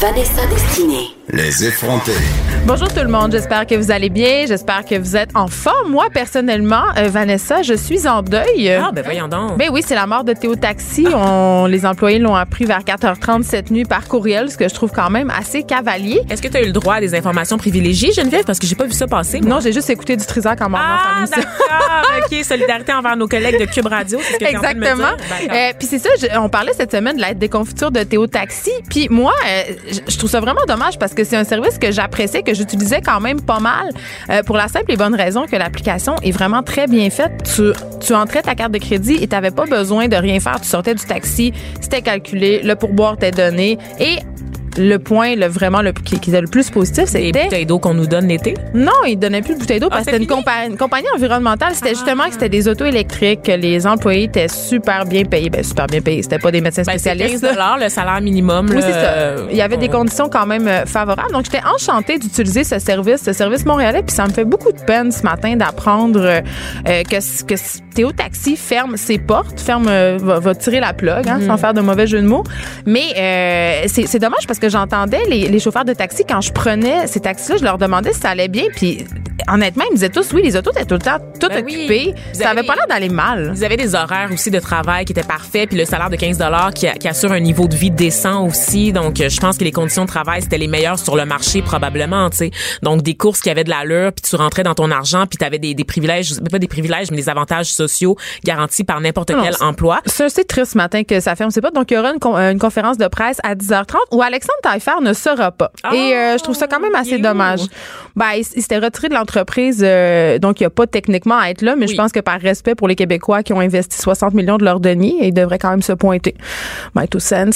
Vanessa Destinée. Les effrontés. Bonjour tout le monde, j'espère que vous allez bien, j'espère que vous êtes en forme. Moi, personnellement, euh, Vanessa, je suis en deuil. Ah, ben voyons donc. Ben oui, c'est la mort de Théo Taxi. On, les employés l'ont appris vers 4h30 cette nuit par courriel, ce que je trouve quand même assez cavalier. Est-ce que tu as eu le droit à des informations privilégiées, Geneviève? Parce que j'ai pas vu ça passer. moi. Non, j'ai juste écouté du Trisac en Ah, d'accord. OK. Solidarité envers nos collègues de Cube Radio. c'est ce que? Exactement. Euh, Puis c'est ça, je- on parlait cette semaine de l'aide des confitures de Théo Taxi. Puis moi, euh, je- trouve ça vraiment dommage parce que c'est un service que j'appréciais, que j'utilisais quand même pas mal, euh, pour la simple et bonne raison que l'application est vraiment très bien faite. Tu, tu entrais ta carte de crédit et tu n'avais pas besoin de rien faire. Tu sortais du taxi, c'était calculé, le pourboire t'est donné et le point, le, vraiment, le, qui, qui était le plus positif, Les c'était bouteilles d'eau qu'on nous donne l'été? non, ils donnaient plus de bouteilles d'eau Ah, parce que c'était une, fini? compa- une compagnie environnementale. C'était Ah. justement que c'était des autos électriques, que les employés étaient super bien payés. Ben, super bien payés. C'était pas des médecins Ben, spécialistes. 15 là. le salaire minimum. Oui, c'est ça. euh, Il y avait des on- conditions quand même euh, favorables. Donc, j'étais enchantée d'utiliser ce service, ce service montréalais. Puis, ça me fait beaucoup de peine ce matin d'apprendre euh, que, que Théo Taxi ferme ses portes, ferme, euh, va, va tirer la plug, hein, sans faire de mauvais jeu de mots. Mais euh, c'est dommage parce que j'entendais les, les chauffeurs de taxi, quand je prenais ces taxis-là, je leur demandais si ça allait bien. Puis, honnêtement, ils me disaient tous, oui, les autos étaient tout le temps toutes Ben occupées. Ça avait pas l'air d'aller mal. Vous avez des horaires aussi de travail qui étaient parfaits, puis le salaire de 15 qui, qui assure un niveau de vie décent aussi. Donc, euh, je pense que les conditions de travail, c'était les meilleures sur le marché probablement, tu sais. Donc, des courses qui avaient de l'allure, puis tu rentrais dans ton argent, puis tu avais des, des privilèges, pas des privilèges, mais des avantages sociaux garantis par n'importe quel c'est- emploi. C'est assez triste ce matin que ça ferme. C'est pas. Donc, il y aura une, con- euh, une conférence de presse à 10h30 où Alexandre Taillefer ne sera pas. Ah, Et euh, je trouve ça quand même assez dommage. Ben, il, il s'était retiré de l'entreprise, euh, donc il n'y a pas techniquement à être là, mais je pense que par respect pour les Québécois qui ont investi 60 millions de leurs deniers, il devrait quand même se pointer. My two cents.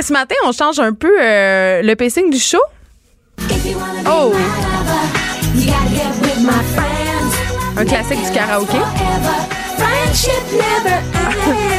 ce matin, on change un peu euh, le pacing du show. Oh! Un classique du karaoké.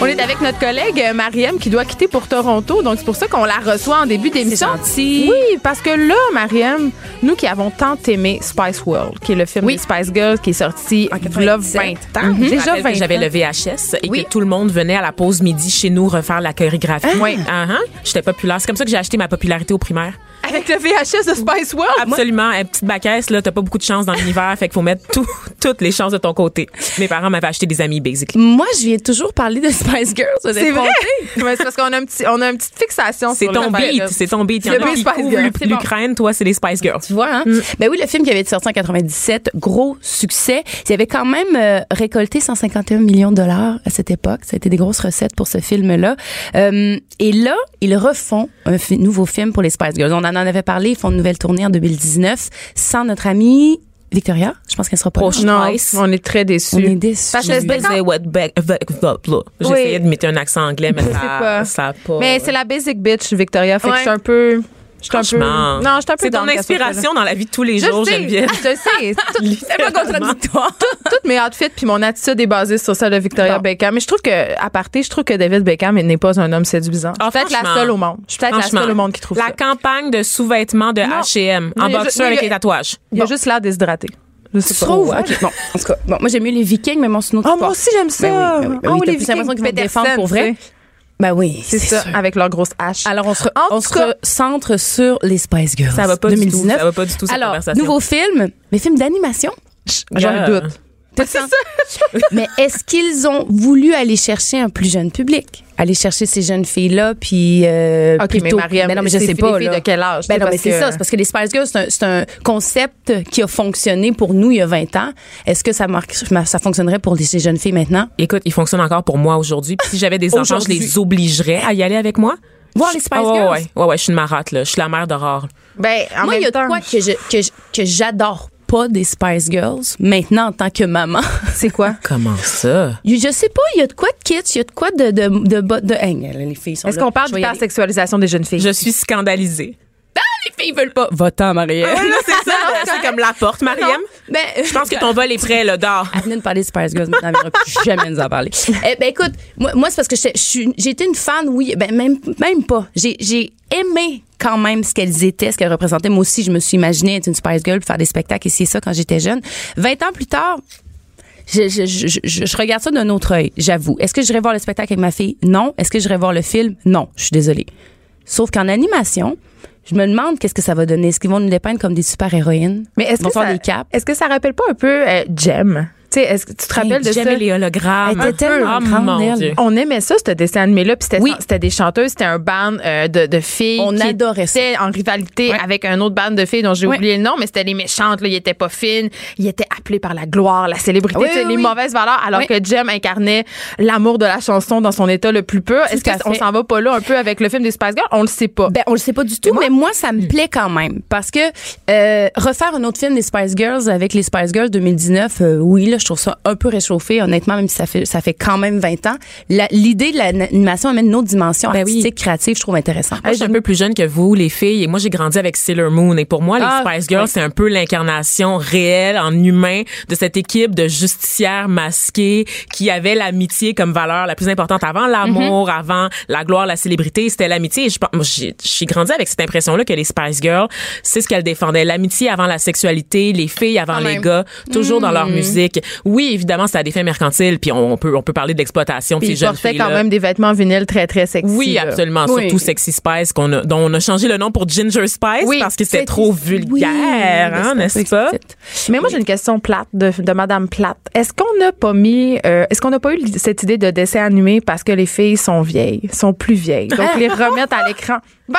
On est avec notre collègue euh, Mariem qui doit quitter pour Toronto, donc c'est pour ça qu'on la reçoit en début d'émission. Oui, parce que là, Mariem, nous qui avons tant aimé Spice World, qui est le film Oui. des Spice Girls qui est sorti En il y a 20 97. ans. Je Déjà rappelle 20 que J'avais le VHS et Oui. que tout le monde venait à la pause midi chez nous refaire la chorégraphie. Oui. Ah. J'étais populaire. C'est comme ça que j'ai acheté ma popularité au primaire. Avec le VHS de Spice World. Absolument. Une petite baquette, là, t'as pas beaucoup de chance dans l'univers, fait qu'il faut mettre tout, toutes les chances de ton côté. Mes parents m'avaient acheté des amis, basically. Moi, je viens toujours parler de Spice Girls. C'est vrai? c'est parce qu'on a, un petit, on a une petite fixation C'est sur ton beat, c'est ton beat. Il y en a qui l'Ukraine, toi, c'est les Spice Girls. Tu vois, hein? Ben oui, le film qui avait été sorti en 97, gros succès. Il avait quand même euh, récolté 151 millions de dollars à cette époque. Ça a été des grosses recettes pour ce film-là. Euh, et là, ils refont un nouveau film pour les Spice Girls. On en avait parlé. Ils font une nouvelle tournée en 2019 sans notre amie Victoria. Je pense qu'elle sera pas là. Proche. Non, on est très déçus. On est déçus. Parce que Je essayé de mettre un accent anglais, mais ça, ça pas. Mais c'est la basic bitch, Victoria. Fait que je suis un peu. Je suis un peu. Non, je suis un peu C'est ton inspiration dans la vie de tous les Je jours, sais, Geneviève. Je sais. Tout- C'est pas contradictoire. Toutes mes outfits puis mon attitude est basée sur celle de Victoria Bon. Beckham. Mais je trouve que, à parté, je trouve que David Beckham n'est pas un homme séduisant. Ah, je suis peut-être la seule au monde. Je suis peut-être la seule au monde qui trouve La ça. campagne de sous-vêtements de. H&M en boxeur avec les tatouages. Il y a juste l'air déshydraté. Je sais Tu pas. trouves? Bon. En tout cas, bon, moi, j'aime mieux les Vikings, mais mon snow Ah, moi aussi, j'aime ça. Ben oui, ben oui, ben Ah oui, oui, t'as les plus l'impression Vikings qu'ils vont te défendre pour vrai. Ben oui, C'est ça, sûr. avec leur grosse hache. Alors, on se, on se cas- centre sur les Spice Girls. Ça va pas du tout. 2019. Ça va pas du tout, cette Alors, conversation. nouveau film, mais film d'animation. J'en doute. C'est ça. mais est-ce qu'ils ont voulu aller chercher un plus jeune public? Aller chercher ces jeunes filles-là, puis euh, OK, mais plutôt... Mariam, Ben non, mais je sais pas. filles là. de quel âge? Ben non, mais c'est que- ça. C'est parce que les Spice Girls, c'est un, c'est un concept qui a fonctionné pour nous il y a 20 ans. Est-ce que ça, marque, ça fonctionnerait pour les- ces jeunes filles maintenant? Écoute, il fonctionne encore pour moi aujourd'hui. Puis si j'avais des enfants, je les obligerais à y aller avec moi. Voir les Spice Ah Girls? ouais, ouais, ouais, je suis une marate, là. Je suis la mère d'Aurore. Ben, en Moi, il y a de temps. quoi que je- que je- que j'adore pas des Spice Girls maintenant en tant que maman. C'est quoi? Comment ça? Je sais pas, il y a de quoi de kitsch, il y a de quoi de de de, de, de- hey, les filles sont Est-ce là. qu'on parle y aller. d'hypersexualisation des jeunes filles? Je suis scandalisée. Les Ils veulent pas. Va-t'en. Ouais, là, c'est ça. c'est comme la porte, Mariam. Ben, Je pense que ton vol est prêt, là, dehors. Elle venait de parler de Spice Girls, maintenant, elle plus jamais nous en parler. Eh, ben, écoute, moi, moi c'est parce que j'ai été une fan, oui, ben, même, même pas. J'ai, aimé quand même ce qu'elles étaient, ce qu'elles représentaient. Moi aussi, je me suis imaginée être une Spice Girl, faire des spectacles et c'est ça quand j'étais jeune. 20 ans plus tard, je, je, je, je- je regarde ça d'un autre œil, j'avoue. Est-ce que j'irai voir le spectacle avec ma fille? Non. Est-ce que j'irai voir le film? Non. Je suis désolée. Sauf qu'en animation, je me demande qu'est-ce que ça va donner. Est-ce qu'ils vont nous dépeindre comme des super-héroïnes? Mais est-ce que, ça, des capes? est-ce que ça rappelle pas un peu euh, Jem? Tu sais, est-ce que tu te rappelles de J'aimais ça? les hologrammes. Elle était tellement oh, grande, mon elle. Dieu. On aimait ça, ce dessin animé-là. Puis c'était, Oui. c'était des chanteuses, c'était un band euh, de, de filles. On qui adorait ça. étaient en rivalité Ouais. avec un autre band de filles dont j'ai Ouais. oublié le nom, mais c'était les méchantes. Là. Ils étaient pas fines. Ils étaient appelés par la gloire, la célébrité, Oui, les oui. mauvaises valeurs, alors Oui. que Jem incarnait l'amour de la chanson dans son état le plus pur. Est-ce qu'on s'en va pas là un peu avec le film des Spice Girls? On le sait pas. Ben, on le sait pas du tout, mais moi, ça me plaît quand même. Parce que euh, refaire un autre film des Spice Girls avec les Spice Girls 2019, euh, oui, là, je trouve ça un peu réchauffé, honnêtement, même si ça fait, ça fait quand même 20 ans. L'idée de l'animation amène une autre dimension Ben oui. créative, je trouve intéressant. Moi, je suis un peu plus jeune que vous, les filles, et moi, j'ai grandi avec Sailor Moon. Et pour moi, les Ah, Spice Girls, oui. c'est un peu l'incarnation réelle, en humain, de cette équipe de justicières masquées qui avaient l'amitié comme valeur la plus importante avant l'amour, Mhm. avant la gloire, la célébrité. C'était l'amitié. Et je pense- moi, j'ai grandi avec cette impression-là que les Spice Girls, c'est ce qu'elles défendaient. L'amitié avant la sexualité, les filles avant les même. gars, toujours dans Mhm. leur musique. Oui, évidemment, c'est à des fins mercantiles, puis on, on peut, on peut parler d'exploitation de ces jeunes filles quand même des vêtements vinyles très, très sexy. oui, absolument. Oui. Surtout Sexy Spice, qu'on a, dont on a changé le nom pour Ginger Spice Oui, parce que c'était C'est- trop vulgaire, mais hein, n'est-ce pas? Mais moi, j'ai une question plate de, de Madame Plate. Est-ce qu'on n'a pas mis, euh, est-ce qu'on n'a pas eu cette idée de dessin animé parce que les filles sont vieilles, sont plus vieilles, donc les remettre à l'écran? Ben,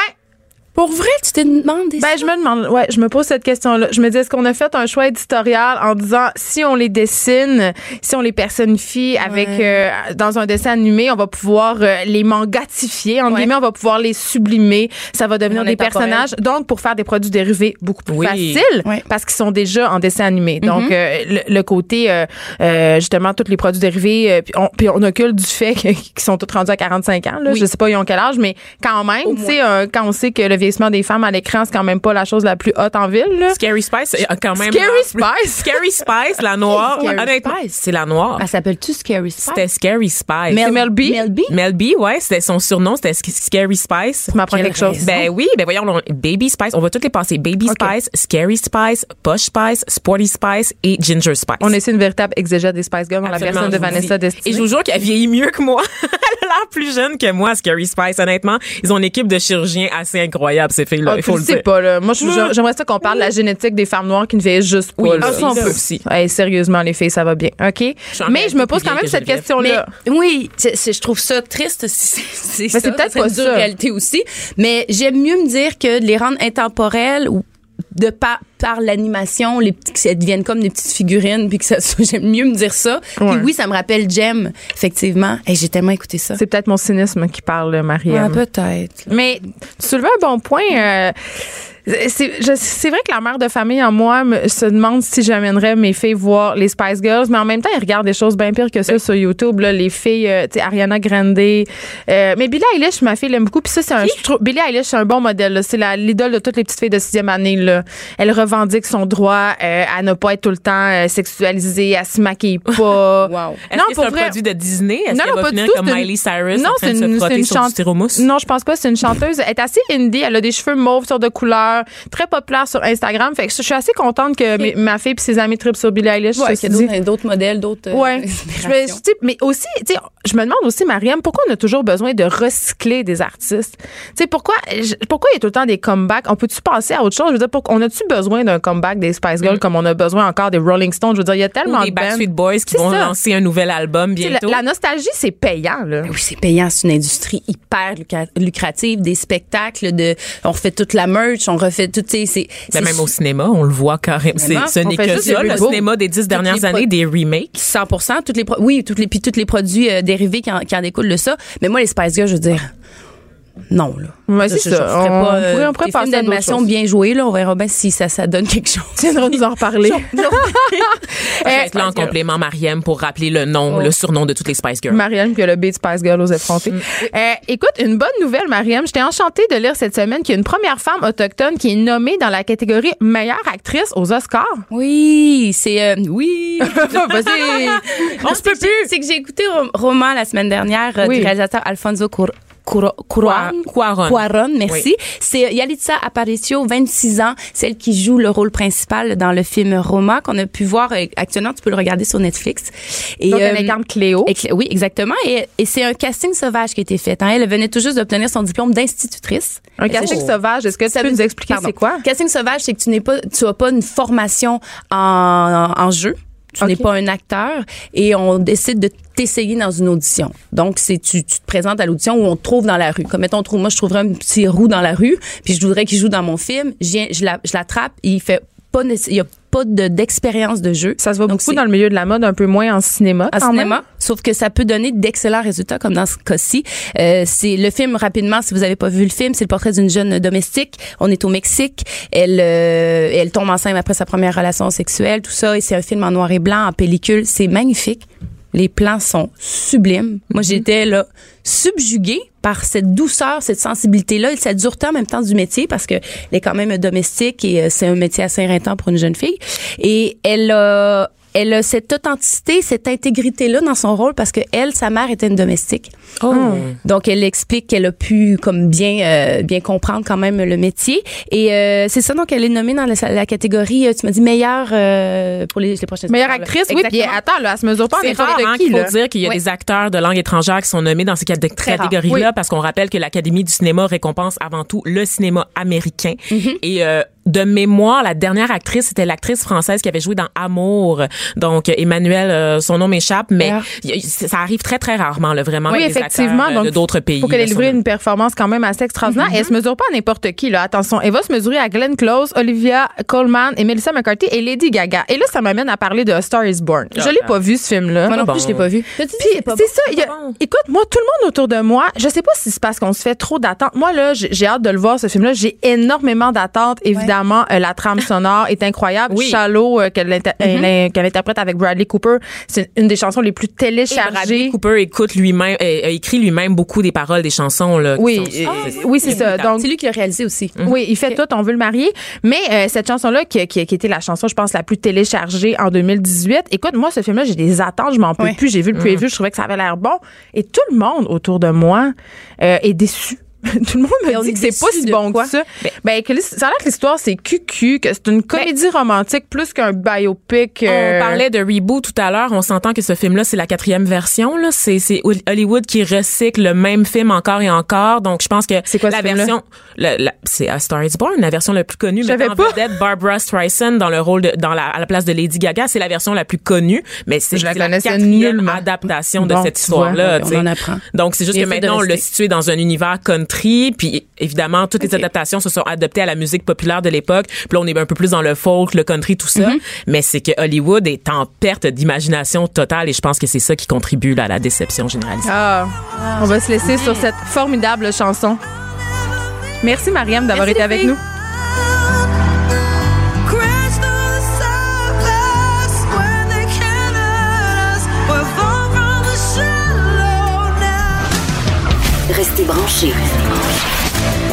Pour vrai, tu te demandes des ben, je me demande, ouais, je me pose cette question-là. Je me dis, est-ce qu'on a fait un choix éditorial en disant, si on les dessine, si on les personnifie avec, euh, dans un dessin animé, on va pouvoir euh, les mangatifier, en Ouais. guillemets, on va pouvoir les sublimer, ça va devenir On des personnages. Donc, pour faire des produits dérivés beaucoup plus Oui. faciles, Ouais. parce qu'ils sont déjà en dessin animé. Mm-hmm. Donc, euh, le, le côté, euh, euh, justement, tous les produits dérivés, euh, puis on, puis on occulte du fait qu'ils sont tous rendus à 45 ans. Là. Oui. Je sais pas, ils ont quel âge, mais quand même, tu sais, euh, quand on sait que le vieillissement des femmes à l'écran, c'est quand même pas la chose la plus haute en ville. Là. Scary Spice, euh, quand même. Scary Spice? Scary Spice, la noire. Scary Honnêtement, Spice? c'est la noire. Elle s'appelle-tu Scary Spice? C'était Scary Spice. Mel- Mel B? Mel B? Mel B, ouais, c'était son surnom, c'était Sc- Scary Spice. Tu m'apprends quelque chose. Ben oui, ben voyons, on- Baby Spice, on va toutes les passer. Baby. Spice, Scary Spice, Push Spice, Sporty Spice et Ginger Spice. On essaie une véritable exégète des Spice Girls dans la personne de Vanessa. Destiny. Et je vous jure qu'elle vieillit mieux que moi. Elle a l'air plus jeune que moi, Scary Spice. Honnêtement, ils ont une équipe de chirurgiens assez incroyable, ces filles-là. Ah, il faut le dire. pas, là. Moi, j'aimerais ça qu'on parle de la génétique des femmes noires qui ne vieillissent juste pas. Oui, là. ah, ça, on peut aussi. Hey, sérieusement, les filles, ça va bien. OK? Mais je me pose quand même cette question-là. Oui, je trouve ça triste. si C'est peut-être pas une réalité aussi. Mais j'aime mieux me dire que de les rendre intemporels ou de par, par l'animation, les petits, que ça devienne comme des petites figurines, puis que ça j'aime mieux me dire ça. Ouais. Puis oui, ça me rappelle Jem, effectivement. Et j'ai tellement écouté ça. C'est peut-être mon cynisme qui parle, Marianne. Ouais, peut-être. Mais tu soulevais un bon point. euh, c'est vrai que la mère de famille en moi me, se demande si j'amènerais mes filles voir les Spice Girls, mais en même temps, ils regardent des choses bien pires que ça sur YouTube. Là, les filles, euh, tu sais, Ariana Grande. euh, mais Billie Eilish, ma fille l'aime beaucoup. Puis ça, c'est un. trouve- Billie Eilish, c'est un bon modèle. C'est l'idole de toutes les petites filles de sixième année. Là. Elle revendique son droit euh, à ne pas être tout le temps euh, sexualisée, à se maquiller pas. Wow. Est-ce que c'est un vrai. produit de Disney? Est-ce Non, qu'elle non, va pas du finir tout, comme Miley Cyrus Non, en train c'est de se une, c'est frotter une sur du styromousse? Non, je pense pas. C'est une chanteuse. Elle est assez indie. Elle a des cheveux mauves sur de très populaire sur Instagram. Fait que je suis assez contente que ma fille et ses amis tripent sur Billie Eilish. Ouais, dit. d'autres- modèles, d'autres. euh, Ouais. Mais aussi, je me demande aussi, Mariam, pourquoi on a toujours besoin de recycler des artistes? Tu sais, pourquoi, pourquoi il y a tout le temps des comebacks? On peut-tu passer à autre chose? Je veux dire, on a-tu besoin d'un comeback des Spice Girls comme on a besoin encore des Rolling Stones? Je veux dire, il y a tellement Ou des de. Backstreet Boys qui C'est vont ça. lancer un nouvel album bientôt. La, la nostalgie, c'est payant, là. Oui, c'est payant. C'est une industrie hyper lucra- lucrative, des spectacles, de, on refait toute la merch, on refait tout, tu sais, c'est, Ben, c'est même au cinéma, on le voit carrément. Ce n'est que ça, le cinéma des dix dernières années, des remakes. 100 toutes les oui toutes les puis tous les produits euh, dérivés qui en, qui en découlent de ça mais moi les Spice Girls je veux dire non, là. Ouais, c'est Je- je ça. ferais On pas, euh, pourrait- on pourrait des passer d'animation bien joués, là. On verra bien si ça, ça donne quelque chose. Tu viendras nous en reparler. Je vais être là en complément, Mariem, pour rappeler le nom, le surnom de toutes les Spice Girls. Marianne qui a le beat Spice Girl aux effrontés. Euh, écoute, une bonne nouvelle, Mariam. J'étais enchantée de lire cette semaine qu'il y a une première femme autochtone qui est nommée dans la catégorie meilleure actrice aux Oscars. Oui, c'est euh, oui. Vas-y. On se peut plus. C'est que j'ai écouté un roman la semaine dernière euh, Oui. du réalisateur Alfonso Cuarón. Cuarón. Cuarón, merci. C'est euh, Yalitza Aparicio, 26 ans, celle qui joue le rôle principal dans le film Roma qu'on a pu voir euh, actuellement. Tu peux le regarder sur Netflix. Et, Donc, elle euh, incarne Cléo. et oui, exactement. Et, et c'est un casting sauvage qui a été fait. hein. Elle venait tout juste d'obtenir son diplôme d'institutrice. Un casting je- sauvage. Est-ce que tu ça peux veut- nous expliquer c'est quoi? Casting sauvage, c'est que tu n'es pas, tu as pas une formation en, en jeu. Tu Ok. n'es pas un acteur et on décide de t'essayer dans une audition. Donc, c'est tu, tu te présentes à l'audition où on te trouve dans la rue. Comme mettons, on trouve, moi, je trouverais un petit roux dans la rue, puis je voudrais qu'il joue dans mon film. Je, viens, je, la- je l'attrape, il fait pas, il y a pas de, d'expérience de jeu. Ça se voit Donc, beaucoup dans le milieu de la mode, un peu moins en cinéma. en cinéma, même. Sauf que ça peut donner d'excellents résultats, comme dans ce cas-ci. Euh, c'est le film rapidement. Si vous avez pas vu le film, c'est le portrait d'une jeune domestique. On est au Mexique. Elle, euh, elle tombe enceinte après sa première relation sexuelle, tout ça. Et c'est un film en noir et blanc, en pellicule. C'est magnifique. Les plans sont sublimes. Moi, j'étais là subjuguée par cette douceur, cette sensibilité-là et cette dureté en même temps du métier parce que elle est quand même domestique et euh, c'est un métier assez éreintant pour une jeune fille. Et elle a elle a cette authenticité, cette intégrité-là dans son rôle parce que elle, sa mère était une domestique. Oh. Donc elle explique qu'elle a pu comme bien euh, bien comprendre quand même le métier et euh, c'est ça donc elle est nommée dans la, la catégorie euh, tu m'as dit meilleure euh, pour les, les prochaines Meilleure actrice, oui. Puis attends, là, elle se mesure pas en rare hein, qui, là. faut dire qu'il y a Oui. des acteurs de langue étrangère qui sont nommés dans ces catégories-là Oui. parce qu'on rappelle que l'Académie du cinéma récompense avant tout le cinéma américain. Mm-hmm. Et euh, de mémoire, la dernière actrice, c'était l'actrice française qui avait joué dans Amour. Donc, Emmanuel, euh, son nom m'échappe, mais ça arrive très, très rarement, là, vraiment. Oui, effectivement. Donc, d'autres pays. faut qu'elle ait là, livré une performance quand même assez extraordinaire. Mm-hmm. Et elle se mesure pas à n'importe qui, là. Attention. Elle va se mesurer à Glenn Close, Olivia Colman et Melissa McCarthy et Lady Gaga. Et là, ça m'amène à parler de A Star is Born. Je l'ai pas vu, ce film-là. Moi non Bon. plus, je l'ai pas vu. Puis c'est ça. il y a- bon. écoute, moi, tout le monde autour de moi, je sais pas si c'est parce qu'on se fait trop d'attentes. Moi, là, j'ai hâte de le voir, ce film-là. J'ai énormément d'attentes. Évidemment, euh, la trame sonore est incroyable. Oui. Shallow, euh, qu'elle inter- Mm-hmm. elle- qu'elle interprète avec Bradley Cooper, c'est une des chansons les plus Et Bradley téléchargées. Cooper écoute lui-même, euh, a écrit lui-même beaucoup des paroles des chansons, là. Oui, sont- oui, c'est ça. Donc, c'est lui qui a réalisé aussi. Oui, il fait tout, on veut le marier. Mais euh, cette chanson-là, qui, qui, qui était la chanson, je pense, la plus téléchargée en 2018, écoute, moi, ce film-là, j'ai des attentes, je m'en peux plus. J'ai vu le preview, je trouvais que ça avait l'air bon. Et tout le monde autour de moi euh, est déçu. Tout le monde me dit que c'est pas si bon quoi? que ça. Ben, que l'his- ça a l'air que l'histoire, c'est cucu, que c'est une comédie romantique plus qu'un biopic. euh, On parlait de reboot tout à l'heure. On s'entend que ce film-là, c'est la quatrième version. Là, c'est c'est Hollywood qui recycle le même film encore et encore. Donc, je pense que C'est quoi la version, la- c'est A Star Is Born, la version la plus connue. En pas. vedette Barbara Streisand dans le rôle de, dans la, à la place de Lady Gaga. C'est la version la plus connue, mais c'est Je la c'est la quatrième nullement. adaptation Bon, de cette vois, histoire-là. on tu sais. en apprend. Donc, c'est juste que maintenant, on rester. situé dans un univers country, puis évidemment, toutes les adaptations se sont adaptées à la musique populaire de l'époque. Puis là, on est un peu plus dans le folk, le country, tout ça. Mais c'est que Hollywood est en perte d'imagination totale et je pense que c'est ça qui contribue là, à la déception généralisée. Ah, on va se laisser sur cette formidable chanson. Merci, Mariam, d'avoir été avec nous. Restez branchés.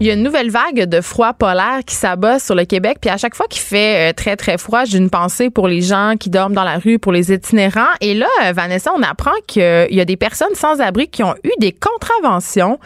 Il y a une nouvelle vague de froid polaire qui s'abat sur le Québec. Puis à chaque fois qu'il fait euh, très, très froid, j'ai une pensée pour les gens qui dorment dans la rue, pour les itinérants. Et là, euh, Vanessa, on apprend qu'il y a des personnes sans abri qui ont eu des contraventions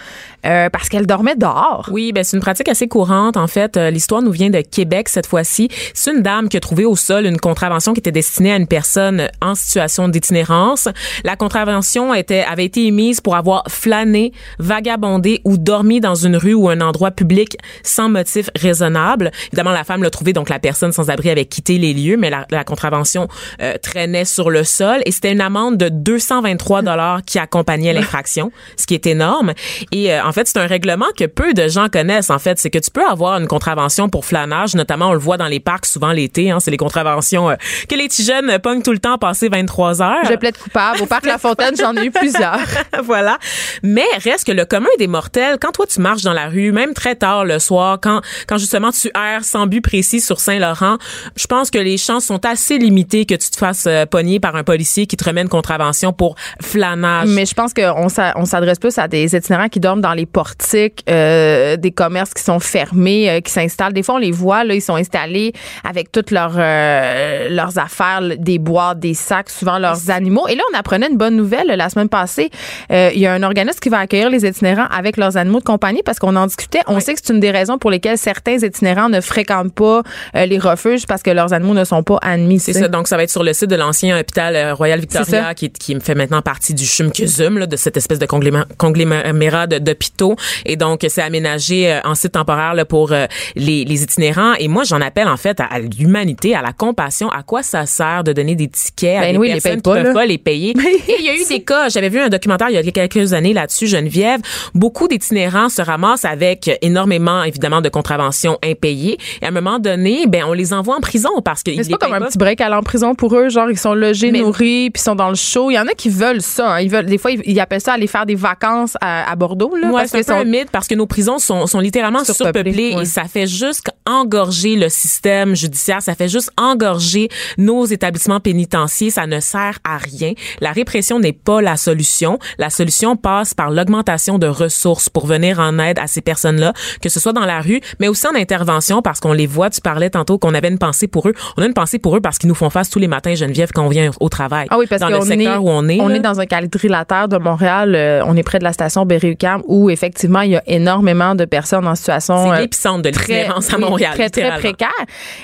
euh, parce qu'elles dormaient dehors. Oui, ben c'est une pratique assez courante en fait. Euh, L'histoire nous vient de Québec cette fois-ci. C'est une dame qui a trouvé au sol une contravention qui était destinée à une personne en situation d'itinérance. La contravention était avait été émise pour avoir flâné, vagabondé ou dormi dans une rue ou un endroit endroit public sans motif raisonnable. Évidemment, la femme l'a trouvé, donc la personne sans abri avait quitté les lieux, mais la, la contravention euh, traînait sur le sol et c'était une amende de 223 dollars qui accompagnait l'infraction, ce qui est énorme. Et euh, en fait, c'est un règlement que peu de gens connaissent. En fait, c'est que tu peux avoir une contravention pour flânage, notamment on le voit dans les parcs souvent l'été. Hein, c'est les contraventions euh, que les petits jeunes pognent tout le temps passer 23 heures. Je plaide coupable. Au parc La Fontaine, j'en ai eu plusieurs. voilà. Mais reste que le commun des mortels, quand toi tu marches dans la rue, même très tard le soir, quand quand justement tu erres sans but précis sur Saint-Laurent, je pense que les chances sont assez limitées que tu te fasses euh, pogner par un policier qui te remet une contravention pour flânage. Mais je pense qu'on s'a- on s'adresse plus à des itinérants qui dorment dans les portiques, euh, des commerces qui sont fermés, euh, qui s'installent. Des fois, on les voit, là, ils sont installés avec toutes leurs, euh, leurs affaires, des boîtes, des sacs, souvent leurs animaux. Et là, on apprenait une bonne nouvelle la semaine passée. Euh, Il y a un organisme qui va accueillir les itinérants avec leurs animaux de compagnie parce qu'on en discutait. On sait que c'est une des raisons pour lesquelles certains itinérants ne fréquentent pas euh, les refuges parce que leurs animaux ne sont pas admis. C'est ça. Donc, ça va être sur le site de l'ancien hôpital euh, Royal Victoria, qui, qui fait maintenant partie du CHUM-CUSUM, là, de cette espèce de conglomérat d'hôpitaux. Et donc, c'est aménagé euh, en site temporaire là, pour euh, les, les itinérants. Et moi, j'en appelle en fait à, à l'humanité, à la compassion. À quoi ça sert de donner des tickets à Ben des oui, personnes qui pas, peuvent pas les payer? Et il y a eu des cas. J'avais vu un documentaire il y a quelques années là-dessus, Geneviève. Beaucoup d'itinérants se ramassent avec énormément, évidemment, de contraventions impayées. Et à un moment donné, ben, on les envoie en prison parce qu'ils Mais c'est pas comme un petit break à aller en prison pour eux, genre ils sont logés, Mais- nourris, puis ils sont dans le show. Il y en a qui veulent ça. hein. Ils veulent, des fois, ils, ils appellent ça aller faire des vacances à, à Bordeaux là, Ouais, parce c'est un mythe parce que nos prisons sont, sont littéralement Surpeuplées, surpeuplées, ouais. et ça fait juste engorger le système judiciaire, ça fait juste engorger nos établissements pénitentiaires, ça ne sert à rien. La répression n'est pas la solution. La solution passe par l'augmentation de ressources pour venir en aide à ces personnes-là, que ce soit dans la rue, mais aussi en intervention parce qu'on les voit, tu parlais tantôt qu'on avait une pensée pour eux. On a une pensée pour eux parce qu'ils nous font face tous les matins, Geneviève, quand on vient au travail. Ah oui, parce dans le secteur est, où on est. on là. est dans un quadrilatère de Montréal. euh, on est près de la station Berry-UQAM où effectivement il y a énormément de personnes en situation c'est euh, l'épicentre de l'itinérance à Montréal. très, très précaire.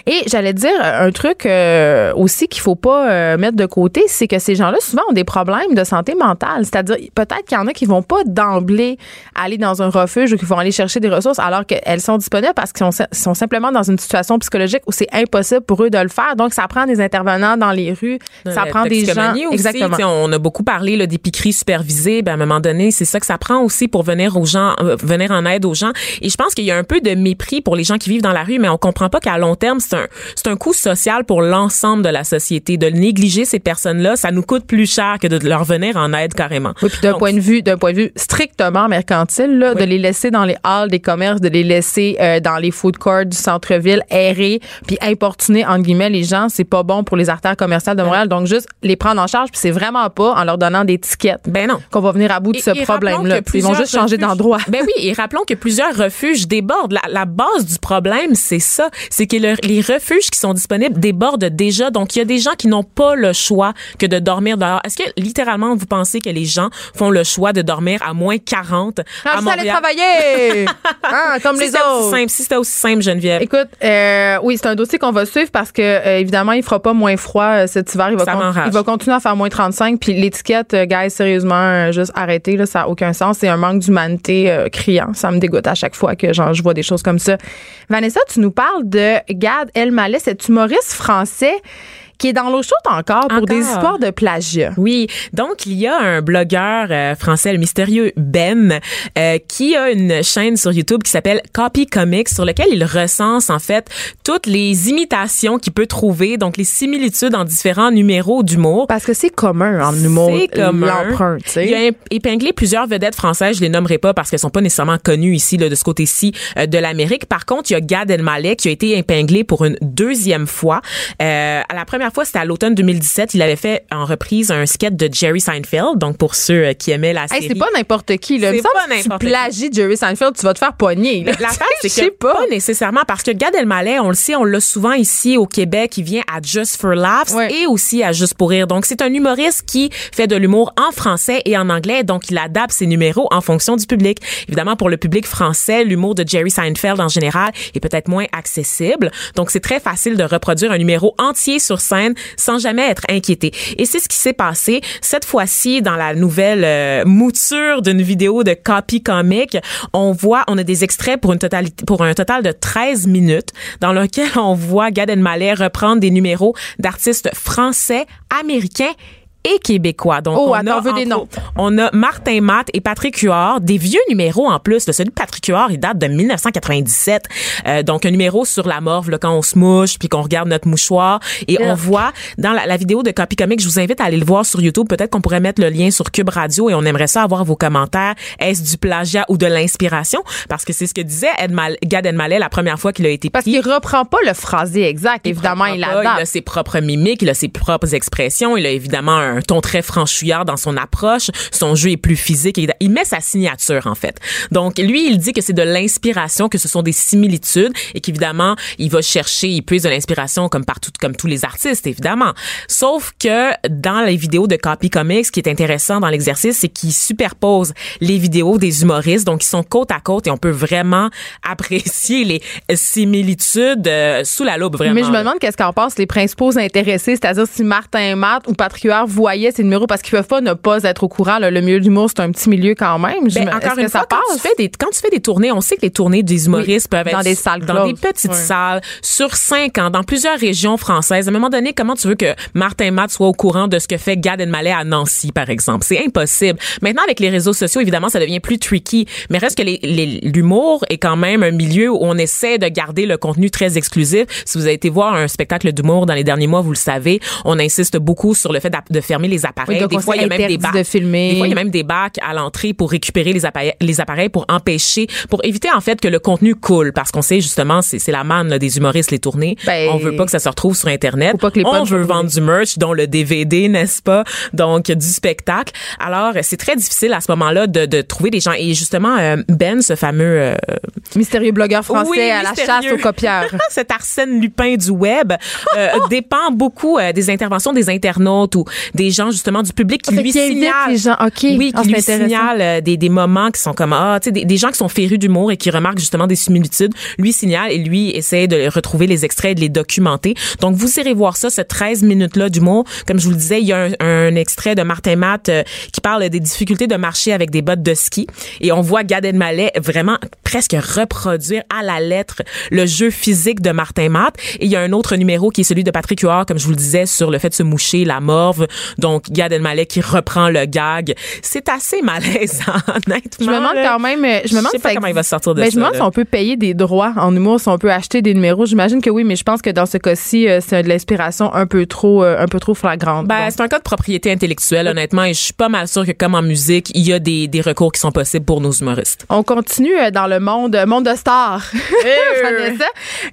Et j'allais dire un truc euh, aussi qu'il faut pas euh, mettre de côté, c'est que ces gens-là souvent ont des problèmes de santé mentale. C'est-à-dire peut-être qu'il y en a qui vont pas d'emblée aller dans un refuge ou qui vont aller chercher des ressources alors qu'elles sont disponibles parce qu'ils sont, sont simplement dans une situation psychologique où c'est impossible pour eux de le faire. Donc ça prend des intervenants dans les rues, ça La prend des gens aussi, exactement. on a beaucoup parlé là, d'épicerie supervisée. Ben, à un moment donné, c'est ça que ça prend aussi pour venir aux gens, euh, venir en aide aux gens. Et je pense qu'il y a un peu de mépris pour les gens qui vivent dans la rue, mais on comprend pas qu'à long terme, c'est un, c'est un coût social pour l'ensemble de la société. De négliger ces personnes-là, ça nous coûte plus cher que de leur venir en aide carrément. Oui, puis d'un point de vue, d'un point de vue strictement mercantile, là, Oui. de les laisser dans les halls des commerces, de les laisser euh, dans les food courts du centre-ville, errer, puis importuner entre guillemets les gens, c'est pas bon pour les artères commerciales de Montréal. Donc juste les prendre en charge, puis c'est vraiment pas en leur donnant des tickets Ben non. qu'on va venir à bout de Et- ce problème-là. Ils vont juste changer d'endroit. Ben oui, et rappelons que plusieurs refuges débordent. La, la base du problème, c'est ça. C'est que le- les refuges qui sont disponibles débordent déjà. Donc, il y a des gens qui n'ont pas le choix que de dormir dehors. Est-ce que, littéralement, vous pensez que les gens font le choix de dormir à moins 40 Quand à suis allée Montréal? travailler, hein, comme Si les c'était aussi autres. simple, si c'était aussi simple, Geneviève. Écoute, euh, oui, c'est un dossier qu'on va suivre parce que euh, évidemment, il fera pas moins froid euh, cet hiver. Il va, Ça il va continuer à faire moins 35. Puis l'étiquette, guys, sérieusement, juste arrêtez, là, ça n'a aucun sens. C'est un manque d'humanité criant. Ça me dégoûte à chaque fois que genre, je vois des choses comme ça. Vanessa, tu nous parles de Gad Elmaleh, cet humoriste français qui est dans l'eau chaude encore pour des histoires de plagiat. Oui, donc il y a un blogueur euh, français, le mystérieux Ben, euh, qui a une chaîne sur YouTube qui s'appelle Copy Comics, sur lequel il recense en fait toutes les imitations qu'il peut trouver, donc les similitudes en différents numéros d'humour. Parce que c'est commun en humour, C'est commun. l'emprunt, tu sais. Il a ép- épinglé plusieurs vedettes françaises. Je les nommerai pas parce qu'elles sont pas nécessairement connues ici, là, de ce côté-ci euh, de l'Amérique. Par contre, il y a Gad Elmaleh qui a été épinglé pour une deuxième fois. Euh, à la première fois, c'était à l'automne 2017. Il avait fait en reprise un sketch de Jerry Seinfeld. Donc, pour ceux euh, qui aimaient la Hey, série. c'est pas n'importe qui. Là. C'est pas n'importe qui. plagies Jerry Seinfeld, tu vas te faire pogner. là. L'affaire, c'est Je que sais pas. pas nécessairement parce que Gad Elmaleh, on le sait, on l'a souvent ici au Québec, il vient à Just for Laughs Ouais. et aussi à Juste pour rire. Donc c'est un humoriste qui fait de l'humour en français et en anglais, donc il adapte ses numéros en fonction du public. Évidemment pour le public français, l'humour de Jerry Seinfeld en général est peut-être moins accessible. Donc c'est très facile de reproduire un numéro entier sur scène sans jamais être inquiété. Et c'est ce qui s'est passé cette fois-ci dans la nouvelle euh, mouture d'une vidéo de copy comic. On voit, on a des extraits pour une totalité, pour un total de 13 minutes dans lequel on voit Gad Elmaleh reprendre des numéros d'artistes français, américains et québécois. Donc, Oh, on attends, a, on veut des noms. On a Martin Matt et Patrick Huard, des vieux numéros en plus. Là. Celui de Patrick Huard, il date de 1997. Euh, donc, un numéro sur la morve, là, quand on se mouche, puis qu'on regarde notre mouchoir. Et on voit dans la, la vidéo de Copy Comic, je vous invite à aller le voir sur YouTube. Peut-être qu'on pourrait mettre le lien sur Cube Radio et on aimerait ça avoir vos commentaires. Est-ce du plagiat ou de l'inspiration? Parce que c'est ce que disait Ed Mal- Gad Elmaleh la première fois qu'il a été Parce pris. qu'il reprend pas le phrasé exact. Évidemment, il pas. Il a ses propres mimiques, il a ses propres expressions, il a évidemment un ton très franchouillard dans son approche, son jeu est plus physique, et il met sa signature en fait. Donc lui, il dit que c'est de l'inspiration, que ce sont des similitudes et qu'évidemment, il va chercher, il puise de l'inspiration comme partout comme tous les artistes évidemment. Sauf que dans les vidéos de Copy Comics, ce qui est intéressant dans l'exercice, c'est qu'il superpose les vidéos des humoristes, donc ils sont côte à côte et on peut vraiment apprécier les similitudes euh, sous la loupe vraiment. Mais je me demande qu'est-ce qu'en pensent les principaux intéressés, c'est-à-dire si Martin Matt ou Patrick Huard voyaient ces numéros parce qu'ils peuvent pas ne pas être au courant. là. Le milieu d'humour, c'est un petit milieu quand même. Ben, me- encore une que ça fois, quand passe? tu, fais des, quand tu fais des tournées, on sait que les tournées des humoristes Oui, peuvent dans être des salles dans des petites salles sur cinq ans, dans plusieurs régions françaises. À un moment donné, comment tu veux que Martin Matt soit au courant de ce que fait Gad Elmaleh à Nancy, par exemple? C'est impossible. Maintenant, avec les réseaux sociaux, évidemment, ça devient plus tricky. Mais reste que les- les- l'humour est quand même un milieu où on essaie de garder le contenu très exclusif. Si vous avez été voir un spectacle d'humour dans les derniers mois, vous le savez, on insiste beaucoup sur le fait de fermer les appareils. Oui, des fois, il y a même des bacs. de filmer. Des fois, il y a même des bacs à l'entrée pour récupérer les appareils, les appareils pour empêcher, pour éviter en fait que le contenu coule, parce qu'on sait justement c'est la manne là, des humoristes les tournées. Ben, on veut pas que ça se retrouve sur internet. pas que les on veut vendre du merch, dont le DVD, n'est-ce pas? Donc du spectacle. Alors c'est très difficile à ce moment-là de, de trouver des gens. Et justement euh, Ben, ce fameux euh, Mystérieux blogueur français oui, à la chasse aux copieurs. cet Arsène Lupin du web euh, dépend beaucoup euh, des interventions des internautes ou des gens justement du public qui lui signalent gens. Oui Ah, qui lui signalent euh, des, des moments qui sont comme ah tu sais des, des gens qui sont férus d'humour et qui remarquent justement des similitudes. Lui signale et lui essaie de retrouver les extraits et de les documenter. Donc vous irez voir ça ce 13 minutes là d'humour. Comme je vous le disais il y a un, un extrait de Martin Matt euh, qui parle des difficultés de marcher avec des bottes de ski. Et on voit Gad Elmaleh vraiment presque reproduire à la lettre le jeu physique de Martin Matt. Et il y a un autre numéro qui est celui de Patrick Huard comme je vous le disais sur le fait de se moucher la morve donc Gad Elmaleh qui reprend le gag c'est assez malaisant honnêtement Je me demande quand même, euh, je me demande sais si pas ça comment il va sortir de Ben, ça Je me demande si on peut payer des droits en humour, si on peut acheter des numéros. J'imagine que oui, mais je pense que dans ce cas-ci, euh, c'est de l'inspiration un peu trop, euh, un peu trop flagrante. Ben, c'est un cas de propriété intellectuelle, honnêtement, et je suis pas mal sûre que, comme en musique, il y a des, des recours qui sont possibles pour nos humoristes. On continue dans le monde, monde de stars. Vanessa,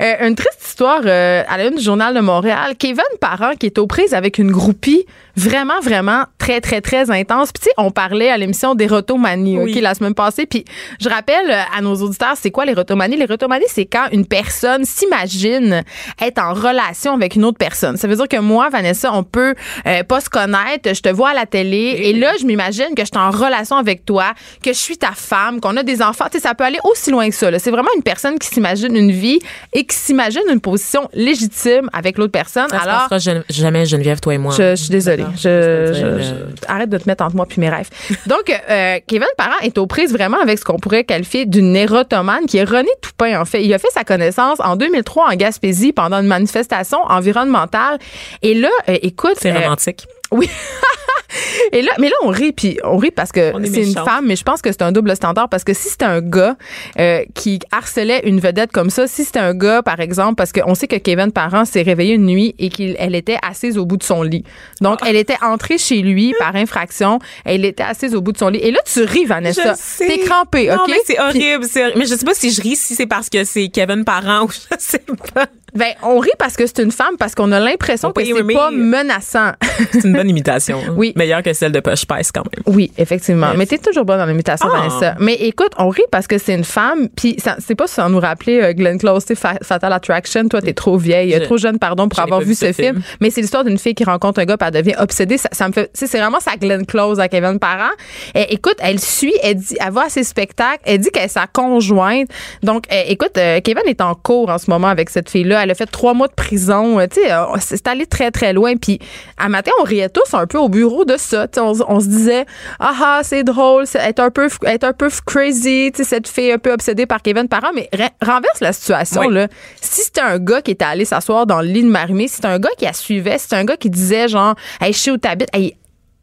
Euh, une triste histoire euh, à la une du Journal de Montréal. Kevin Parent qui est aux prises avec une groupie vraiment, vraiment très, très, très intense. Puis tu sais, on parlait à l'émission d'Érotomanie, Oui. OK, la semaine passée. Puis je rappelle euh, à nos auditeurs, c'est quoi l'érotomanie? L'érotomanie, c'est quand une personne s'imagine être en relation avec une autre personne. Ça veut dire que moi, Vanessa, on peut euh, pas se connaître, je te vois à la télé et là, je m'imagine que je suis en relation avec toi, que je suis ta femme, qu'on a des enfants. Tu sais, ça peut aller aussi loin que ça. là. C'est vraiment une personne qui s'imagine une vie et qui s'imagine une position légitime avec l'autre personne. Ça se Alors, passera jamais Geneviève, toi et moi. je, je suis désolée. Je, je- euh, arrête de te mettre entre moi puis mes rêves. Donc, euh, Kevin Parent est aux prises vraiment avec ce qu'on pourrait qualifier d'une érotomane qui est René Toupin, en fait. Il a fait sa connaissance en 2003 en Gaspésie pendant une manifestation environnementale. Et là, euh, écoute... C'est euh, romantique. Oui. Et là, mais là, on rit, puis on rit parce que c'est une femme, mais je pense que c'est un double standard parce que si c'était un gars euh, qui harcelait une vedette comme ça, si c'était un gars, par exemple, parce qu'on sait que Kevin Parent s'est réveillé une nuit et qu'elle était assise au bout de son lit. Donc, elle était entrée chez lui par infraction. Elle était assise au bout de son lit. Et là, tu ris, Vanessa. T'es crampée, Non, OK? mais c'est horrible. Mais je sais pas si je ris, si c'est parce que c'est Kevin Parent ou je sais pas. Ben, on rit parce que c'est une femme, parce qu'on a l'impression On que c'est pas menaçant. C'est une bonne imitation. hein. Oui. Meilleure que celle de Push Spice quand même. Oui, effectivement. Yes. Mais t'es toujours bonne dans l'imitation, Ah. Vanessa. Mais écoute, on rit parce que c'est une femme, puis ça- c'est pas sans nous rappeler euh, Glenn Close, Fa- Fatal Attraction. Toi, t'es trop vieille, Je- trop jeune, pardon, pour avoir vu ce film. film. Mais c'est l'histoire d'une fille qui rencontre un gars, puis elle devient obsédée. Ça, ça me fait, tu sais, c'est vraiment sa Glenn Close à Kevin Parent. Et, écoute, elle suit, elle dit, elle va à ses spectacles, elle dit qu'elle est sa conjointe. Donc, euh, écoute, euh, Kevin est en cours en ce moment avec cette fille-là. Elle a fait trois mois de prison. Euh, tu sais, euh, c'est c'est allé très, très loin. Puis, à matin, on riait tous un peu au bureau de ça. On, on se disait, ah ah, c'est drôle, c'est- est un peu, est un peu crazy, cette fille un peu obsédée par Kevin Parent. Mais re- renverse la situation, Oui. là. Si c'était un gars qui était allé s'asseoir dans le lit de Marimé, si c'était un gars qui la suivait, si c'était un gars qui disait, genre, hey, je sais où t'habites, hey,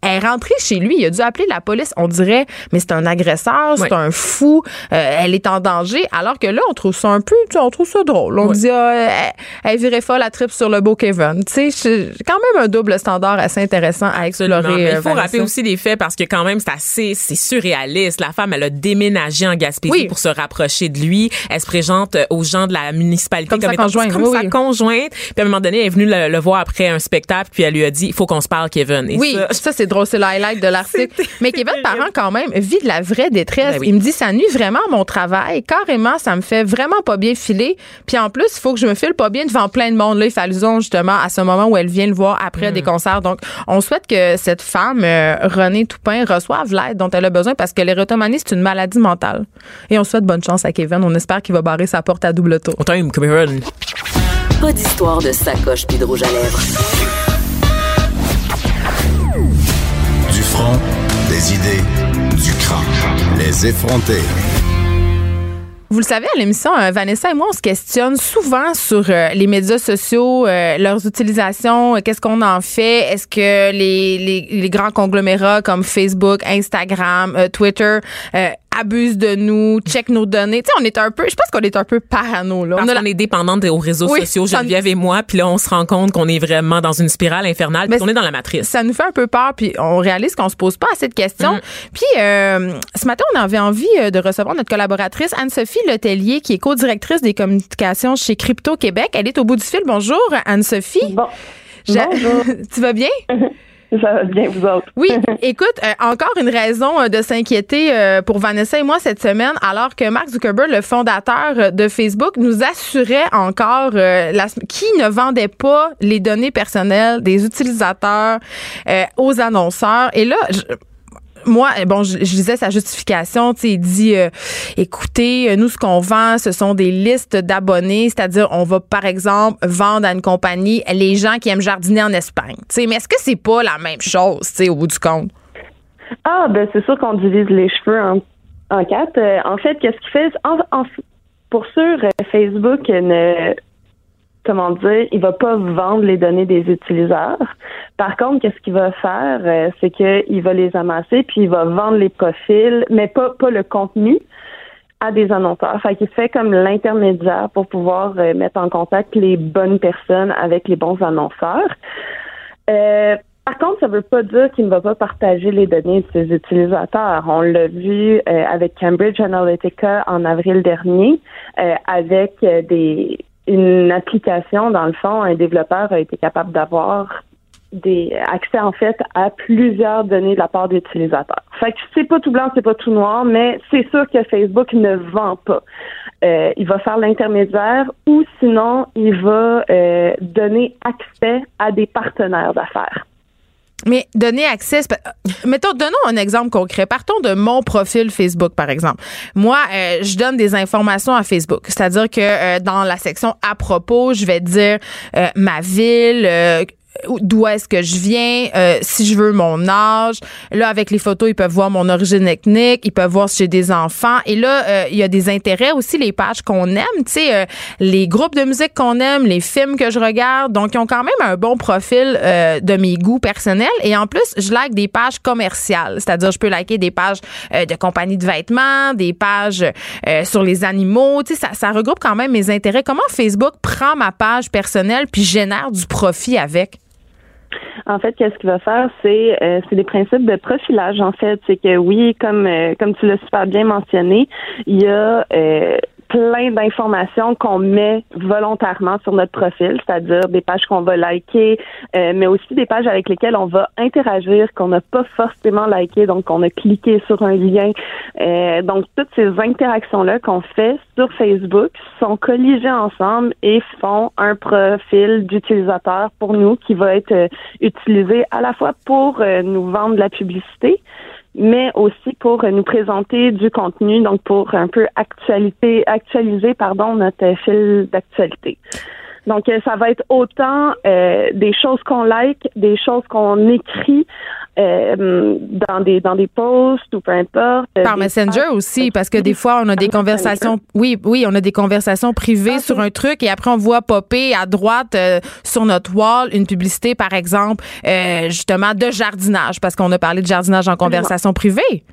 elle est rentrée chez lui, il a dû appeler la police. On dirait, mais c'est un agresseur, c'est un fou, euh, elle est en danger. Alors que là, on trouve ça un peu, tu on trouve ça drôle. On Ouais. dit, ah, elle, elle virait folle, la trip sur le beau Kevin. Tu sais, c'est quand même un double standard assez intéressant à explorer. Mais euh, il faut Vanessa. rappeler aussi des faits parce que quand même c'est assez c'est surréaliste. La femme elle a déménagé en Gaspésie Oui. pour se rapprocher de lui. Elle se présente euh, aux gens de la municipalité Comme sa étant- conjointe, comme oui, sa oui. conjointe. Puis à un moment donné elle est venue le, le voir après un spectacle puis elle lui a dit il faut qu'on se parle Kevin. Et Oui, ça, ça, c'est drôle, c'est le highlight de l'article. Mais Kevin. Parent, quand même, vit de la vraie détresse. Ben oui. Il me dit, ça nuit vraiment à mon travail. Carrément, ça me fait vraiment pas bien filer. Puis en plus, il faut que je me file pas bien devant plein de monde. Là, il fait allusion justement à ce moment où elle vient le voir après Mm. des concerts. Donc, on souhaite que cette femme, euh, Renée Toupin, reçoive l'aide dont elle a besoin parce que l'érotomanie, c'est une maladie mentale. Et on souhaite bonne chance à Kevin. On espère qu'il va barrer sa porte à double tour. on t'a eu une Kevin. Pas d'histoire de sacoche puis de rouge à lèvres. Des idées, du crâne. Les effronter. Vous le savez, à l'émission, euh, Vanessa et moi, on se questionne souvent sur euh, les médias sociaux, euh, leurs utilisations, qu'est-ce qu'on en fait, est-ce que les, grands conglomérats comme Facebook, Instagram, Twitter abusent de nous, checkent nos données. Tu sais, on est un peu, je pense qu'on est un peu parano. Là. Parce On a la- qu'on est dépendante aux réseaux Oui, sociaux, Geneviève et moi, puis là on se rend compte qu'on est vraiment dans une spirale infernale, Mais puis on est dans la matrice. ça nous fait un peu peur, puis on réalise qu'on se pose pas assez de questions. Mm-hmm. Puis euh, ce matin, on avait envie euh, de recevoir notre collaboratrice Anne-Sophie Letellier, qui est co-directrice des communications chez Crypto Québec. Elle est au bout du fil. Bonjour, Anne-Sophie. Bon. Bonjour. tu vas bien? Ça va bien, vous autres? Oui, écoute, euh, encore une raison euh, de s'inquiéter euh, pour Vanessa et moi cette semaine, alors que Mark Zuckerberg, le fondateur de Facebook, nous assurait encore euh, la, qui ne vendait pas les données personnelles des utilisateurs aux annonceurs. Et là, je- moi, eh, bon, je, lisais sa justification. Tu sais, il dit, euh, écoutez, euh, nous, ce qu'on vend, ce sont des listes d'abonnés, c'est-à-dire, on va, par exemple, vendre à une compagnie les gens qui aiment jardiner en Espagne. Tu sais, mais est-ce que c'est pas la même chose, tu sais, au bout du compte? Ah, ben c'est sûr qu'on divise les cheveux en, en quatre. Euh, en fait, qu'est-ce qu'il fait? En, en- pour sûr, Facebook ne comment dire, il va pas vendre les données des utilisateurs. Par contre, qu'est-ce qu'il va faire, euh, c'est qu'il va les amasser puis il va vendre les profils, mais pas pas le contenu à des annonceurs. Fait qu'il fait comme l'intermédiaire pour pouvoir euh, mettre en contact les bonnes personnes avec les bons annonceurs. Euh, par contre, ça ne veut pas dire qu'il ne va pas partager les données de ses utilisateurs. On l'a vu euh, avec Cambridge Analytica en avril dernier, euh, avec des une application, dans le fond, un développeur a été capable d'avoir des accès en fait à plusieurs données de la part d'utilisateurs. Fait que c'est pas tout blanc, c'est pas tout noir, mais c'est sûr que Facebook ne vend pas. Euh, il va faire l'intermédiaire ou sinon il va euh, donner accès à des partenaires d'affaires. Mais donner accès, pas- mettons, donnons un exemple concret. Partons de mon profil Facebook, par exemple. Moi, euh, je donne des informations à Facebook. C'est-à-dire que euh, dans la section à propos, je vais dire euh, ma ville, euh, d'où est-ce que je viens, euh, si je veux mon âge. Là, avec les photos, ils peuvent voir mon origine ethnique, ils peuvent voir si j'ai des enfants. Et là, euh, il y a des intérêts aussi, les pages qu'on aime, tu sais, euh, les groupes de musique qu'on aime, les films que je regarde. Donc, ils ont quand même un bon profil euh, de mes goûts personnels. Et en plus, je like des pages commerciales. C'est-à-dire, je peux liker des pages euh, de compagnie de vêtements, des pages euh, sur les animaux. Tu sais, ça, ça regroupe quand même mes intérêts. Comment Facebook prend ma page personnelle puis génère du profit avec? En fait, qu'est-ce qu'il va faire, c'est euh, c'est des principes de profilage. En fait, c'est que oui, comme euh, comme tu l'as super bien mentionné, il y a euh, plein d'informations qu'on met volontairement sur notre profil, c'est-à-dire des pages qu'on va liker, euh, mais aussi des pages avec lesquelles on va interagir, qu'on n'a pas forcément liké, donc on a cliqué sur un lien. Euh, donc toutes ces interactions-là qu'on fait sur Facebook sont colligées ensemble et font un profil d'utilisateur pour nous qui va être euh, utilisé à la fois pour euh, nous vendre de la publicité, mais aussi pour euh, nous présenter du contenu, donc pour un peu actualité, actualiser pardon notre fil d'actualité. Donc euh, ça va être autant euh, des choses qu'on like, des choses qu'on écrit euh, dans des dans des posts ou peu importe. Par Des Messenger aussi, parce que des fois, on a des Par conversations. Oui, oui, on a des conversations privées Ah, sur un truc et après, on voit popper à droite euh, sur notre wall une publicité, par exemple, euh, justement, de jardinage, parce qu'on a parlé de jardinage en conversation privée.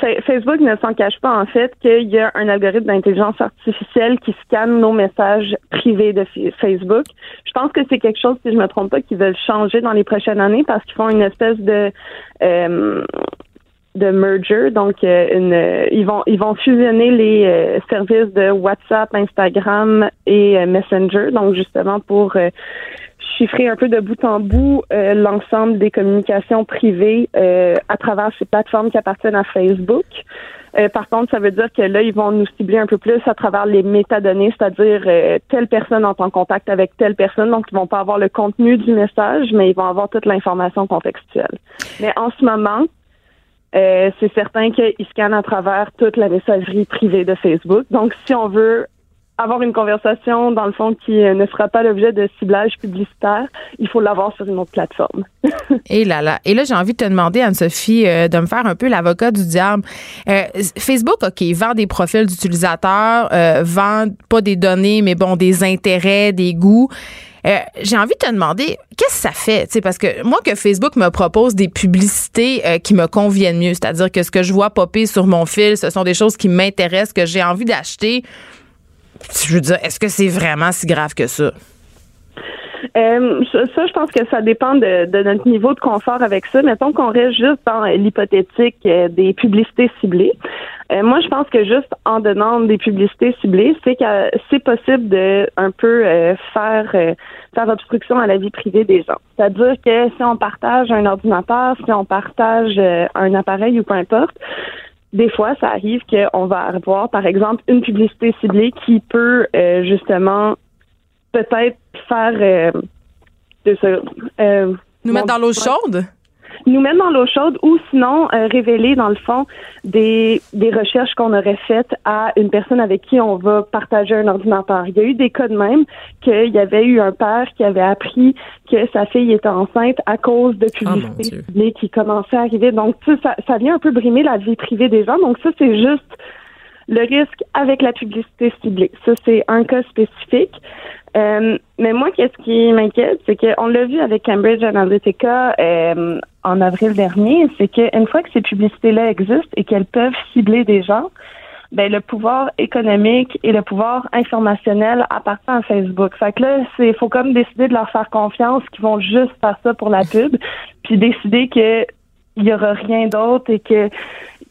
Fa- Facebook ne s'en cache pas en fait qu'il y a un algorithme d'intelligence artificielle qui scanne nos messages privés de Fa- Facebook. Je pense que c'est quelque chose, si je me trompe pas, qu'ils veulent changer dans les prochaines années parce qu'ils font une espèce de euh, de merger, donc euh, une, ils vont ils vont fusionner les euh, services de WhatsApp, Instagram et euh, Messenger, donc justement pour euh, chiffrer un peu de bout en bout euh, l'ensemble des communications privées euh, à travers ces plateformes qui appartiennent à Facebook. Euh, par contre, ça veut dire que là, ils vont nous cibler un peu plus à travers les métadonnées, c'est-à-dire euh, telle personne en contact avec telle personne. Donc, ils vont pas avoir le contenu du message, mais ils vont avoir toute l'information contextuelle. Mais en ce moment, euh, c'est certain qu'ils scannent à travers toute la messagerie privée de Facebook. Donc, si on veut avoir une conversation, dans le fond, qui euh, ne sera pas l'objet de ciblage publicitaire, il faut l'avoir sur une autre plateforme. Et là là. Et là, j'ai envie de te demander, Anne-Sophie, euh, de me faire un peu l'avocat du diable. Euh, Facebook, OK, vend des profils d'utilisateurs, vend pas des données, mais bon, des intérêts, des goûts. J'ai envie de te demander, qu'est-ce que ça fait? Parce que moi, que Facebook me propose des publicités qui me conviennent mieux, c'est-à-dire que ce que je vois popper sur mon fil, ce sont des choses qui m'intéressent, que j'ai envie d'acheter. Je veux dire, est-ce que c'est vraiment si grave que ça? Euh, ça, je pense que ça dépend de, notre niveau de confort avec ça. Mettons qu'on reste juste dans l'hypothétique euh, des publicités ciblées. Euh, moi, je pense que juste en donnant des publicités ciblées, c'est que c'est possible de un peu faire faire obstruction à la vie privée des gens. C'est-à-dire que si on partage un ordinateur, si on partage un appareil ou peu importe, des fois, ça arrive qu'on va avoir, par exemple, une publicité ciblée qui peut euh, justement peut-être faire euh, de ce, euh, Nous mettre dans l'eau chaude? Nous mettre dans l'eau chaude ou sinon euh, révéler dans le fond des, des recherches qu'on aurait faites à une personne avec qui on va partager un ordinateur. Il y a eu des cas de même qu'il y avait eu un père qui avait appris que sa fille était enceinte à cause de Ah, Dieu. ciblées qui commençaient à arriver. Donc ça, ça vient un peu brimer la vie privée des gens. Donc ça, c'est juste le risque avec la publicité ciblée. Ça, c'est un cas spécifique. Euh, mais moi, qu'est-ce qui m'inquiète, c'est qu'on l'a vu avec Cambridge Analytica euh, en avril dernier, c'est qu'une fois que ces publicités-là existent et qu'elles peuvent cibler des gens, ben le pouvoir économique et le pouvoir informationnel appartient à Facebook. Fait que là, c'est faut comme décider de leur faire confiance qu'ils vont juste faire ça pour la pub, puis décider que il y aura rien d'autre et que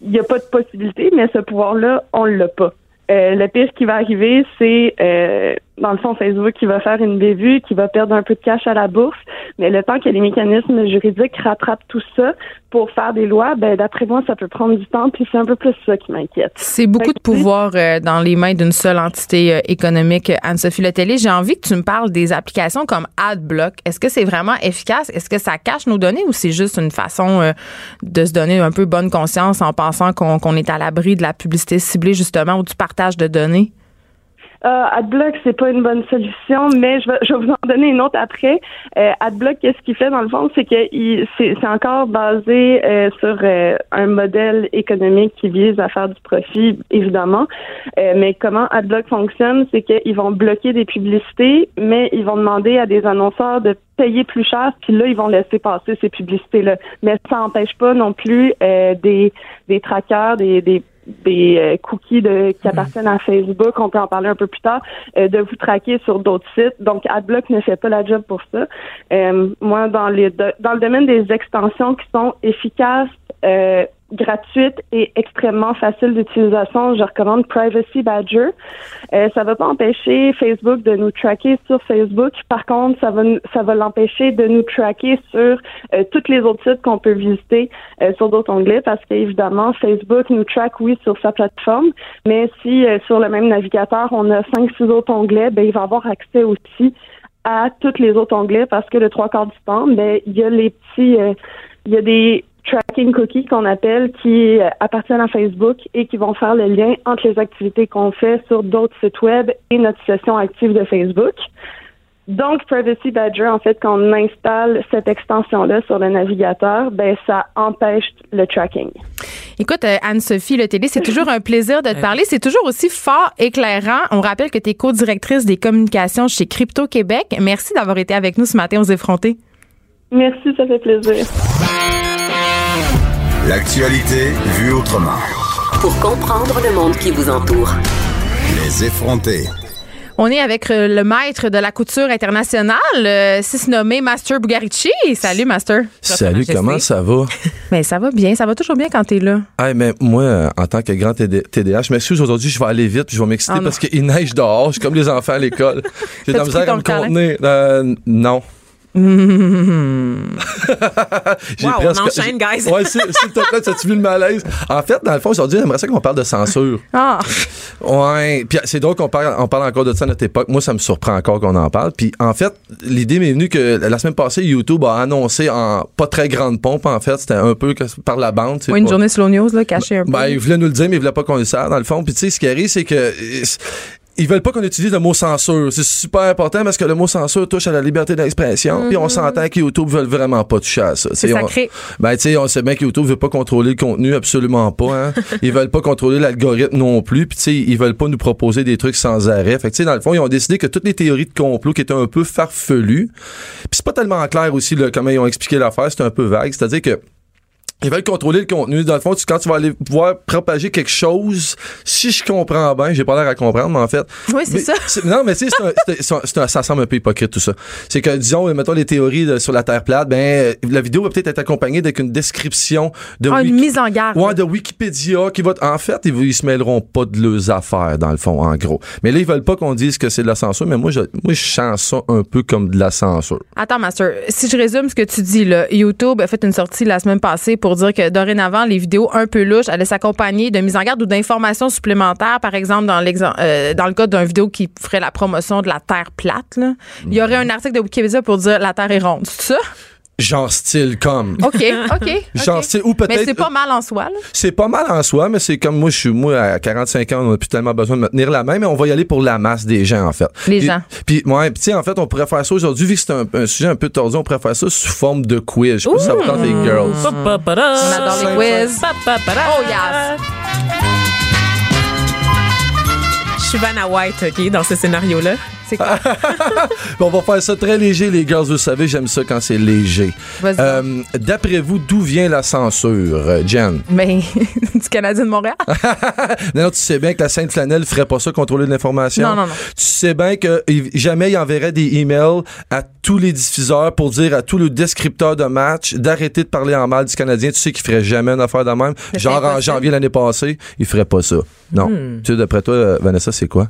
il n'y a pas de possibilité, mais ce pouvoir-là, on l'a pas. Euh, le pire qui va arriver, c'est euh, dans le fond Facebook qui va faire une bévue, qui va perdre un peu de cash à la bourse, mais le temps que les mécanismes juridiques rattrapent tout ça pour faire des lois, ben d'après moi, ça peut prendre du temps, puis c'est un peu plus ça qui m'inquiète. C'est beaucoup de pouvoir euh, dans les mains d'une seule entité euh, économique. Anne-Sophie Letellier, j'ai envie que tu me parles des applications comme AdBlock. Est-ce que c'est vraiment efficace? Est-ce que ça cache nos données ou c'est juste une façon euh, de se donner un peu bonne conscience en pensant qu'on est à l'abri de la publicité ciblée justement ou du partage de données? Euh, AdBlock, c'est pas une bonne solution, mais je vais, je vais vous en donner une autre après. Euh, AdBlock, qu'est-ce qu'il fait dans le fond, c'est que c'est c'est encore basé euh, sur euh, un modèle économique qui vise à faire du profit, évidemment. Euh, mais comment AdBlock fonctionne, c'est qu'ils vont bloquer des publicités, mais ils vont demander à des annonceurs de payer plus cher, puis là, ils vont laisser passer ces publicités-là. Mais ça n'empêche pas non plus euh, des, des trackers, des, des des euh, cookies de, qui appartiennent à Facebook, on peut en parler un peu plus tard, euh, de vous traquer sur d'autres sites. Donc, AdBlock ne fait pas la job pour ça. Euh, moi, dans les dans le domaine des extensions qui sont efficaces, euh, gratuite et extrêmement facile d'utilisation. Je recommande Privacy Badger. Euh, ça va pas empêcher Facebook de nous traquer sur Facebook. Par contre, ça va ça va l'empêcher de nous traquer sur euh, toutes les autres sites qu'on peut visiter euh, sur d'autres onglets parce qu'évidemment, Facebook nous traque, oui, sur sa plateforme, mais si euh, sur le même navigateur, on a cinq, six autres onglets, ben, il va avoir accès aussi à tous les autres onglets parce que le trois quarts du temps, ben, il y a les petits, euh, il y a des tracking cookies qu'on appelle qui appartiennent à Facebook et qui vont faire le lien entre les activités qu'on fait sur d'autres sites web et notre session active de Facebook. Donc, Privacy Badger, en fait, quand on installe cette extension-là sur le navigateur, ben, ça empêche le tracking. Écoute, euh, Anne-Sophie Le Télé, c'est toujours un plaisir de te parler. C'est toujours aussi fort éclairant. On rappelle que tu es co-directrice des communications chez Crypto Québec. Merci d'avoir été avec nous ce matin aux effrontés. Merci, ça fait plaisir. L'actualité vue autrement. Pour comprendre le monde qui vous entoure. Les effrontés. On est avec euh, le maître de la couture internationale, euh, si se nommé Master Bugarici. Salut, Master. Salut, comment ça va? Mais ça va bien, ça va toujours bien quand t'es là. Hey, mais moi, euh, en tant que grand TD TDA, je m'excuse aujourd'hui, je vais aller vite puis je vais m'exciter non. parce qu'il neige dehors. Je suis comme les enfants à l'école. J'ai de la misère à me contenir. Euh, non. J'ai Wow, on enchaîne, guys. Ouais, s'il te plaît, as-tu vu le malaise? En fait, dans le fond, aujourd'hui, j'aimerais ça qu'on parle de censure. Ah, Ouais, puis c'est drôle qu'on parle, on parle encore de ça à notre époque. Moi, ça me surprend encore qu'on en parle. Puis en fait, l'idée m'est venue que la semaine passée, YouTube a annoncé en pas très grande pompe, en fait, c'était un peu par la bande. ouais, une pas- journée slow news, là, cachée un peu. Ben, ils voulaient nous le dire, mais ils voulaient pas qu'on le sache, dans le fond. Puis, tu sais, ce qui arrive, c'est que. Ils veulent pas qu'on utilise le mot censure. C'est super important parce que le mot censure touche à la liberté d'expression. Puis on s'entend que YouTube veulent vraiment pas toucher à ça. C'est on- sacré. Ben, tu sais, on sait bien que YouTube veut pas contrôler le contenu, absolument pas. Hein. ils veulent pas contrôler l'algorithme non plus. Puis, tu sais, ils veulent pas nous proposer des trucs sans arrêt. Fait que, tu sais, dans le fond, ils ont décidé que toutes les théories de complot qui étaient un peu farfelues, puis c'est pas tellement clair aussi là, comment ils ont expliqué l'affaire, c'est un peu vague. C'est-à-dire que ils veulent contrôler le contenu. Dans le fond, tu- quand tu vas aller pouvoir propager quelque chose, si je comprends bien, j'ai pas l'air à comprendre, mais en fait. Oui, c'est ça. Non, mais tu sais, ça semble un peu hypocrite tout ça. C'est que, disons, mettons les théories de- sur la Terre plate, ben, la vidéo va peut-être être accompagnée avec une description de Ah, une mise en garde. Ouais, de Wikipédia qui va. En fait, ils, ils se mêleront pas de leurs affaires, dans le fond, en gros. Mais là, ils veulent pas qu'on dise que c'est de la censure, mais moi, je, moi, je sens ça un peu comme de la censure. Attends, Master, si je résume ce que tu dis, là, YouTube a fait une sortie la semaine passée pour dire que dorénavant, les vidéos un peu louches allaient s'accompagner de mise en garde ou d'informations supplémentaires, par exemple, dans, euh, dans le cas d'une vidéo qui ferait la promotion de la Terre plate. là. Il y aurait un article de Wikipédia pour dire la Terre est ronde. C'est ça? Genre style comme. OK, OK. Genre style, ou peut-être. Mais c'est pas mal en soi, là. C'est pas mal en soi, mais c'est comme moi, je suis, moi, à 45 ans, on n'a plus tellement besoin de me tenir la main, mais on va y aller pour la masse des gens, en fait. Les gens. Puis, ouais, puis tu sais, en fait, on pourrait faire ça aujourd'hui, vu que c'est un, un sujet un peu tordu, on pourrait faire ça sous forme de quiz. Je sais pas si ça vous tente, les girls. On adore les quiz. Oh, yes. Je suis Vanna White, OK, dans ce scénario-là. C'est quoi? on va faire ça très léger, les girls. Vous savez, j'aime ça quand c'est léger. Euh, D'après vous, d'où vient la censure, euh, Jen? Mais du Canadien de Montréal? Non, non, tu sais bien que la Sainte Flanelle ferait pas ça, contrôler de l'information. Non, non, non. Tu sais bien que jamais il enverrait des emails à tous les diffuseurs pour dire à tous les descripteurs de match d'arrêter de parler en mal du Canadien. Tu sais qu'il ferait jamais une affaire de même. Genre en janvier l'année passée, il ferait pas ça. Non. Hmm. Tu sais, d'après toi, Vanessa, c'est quoi?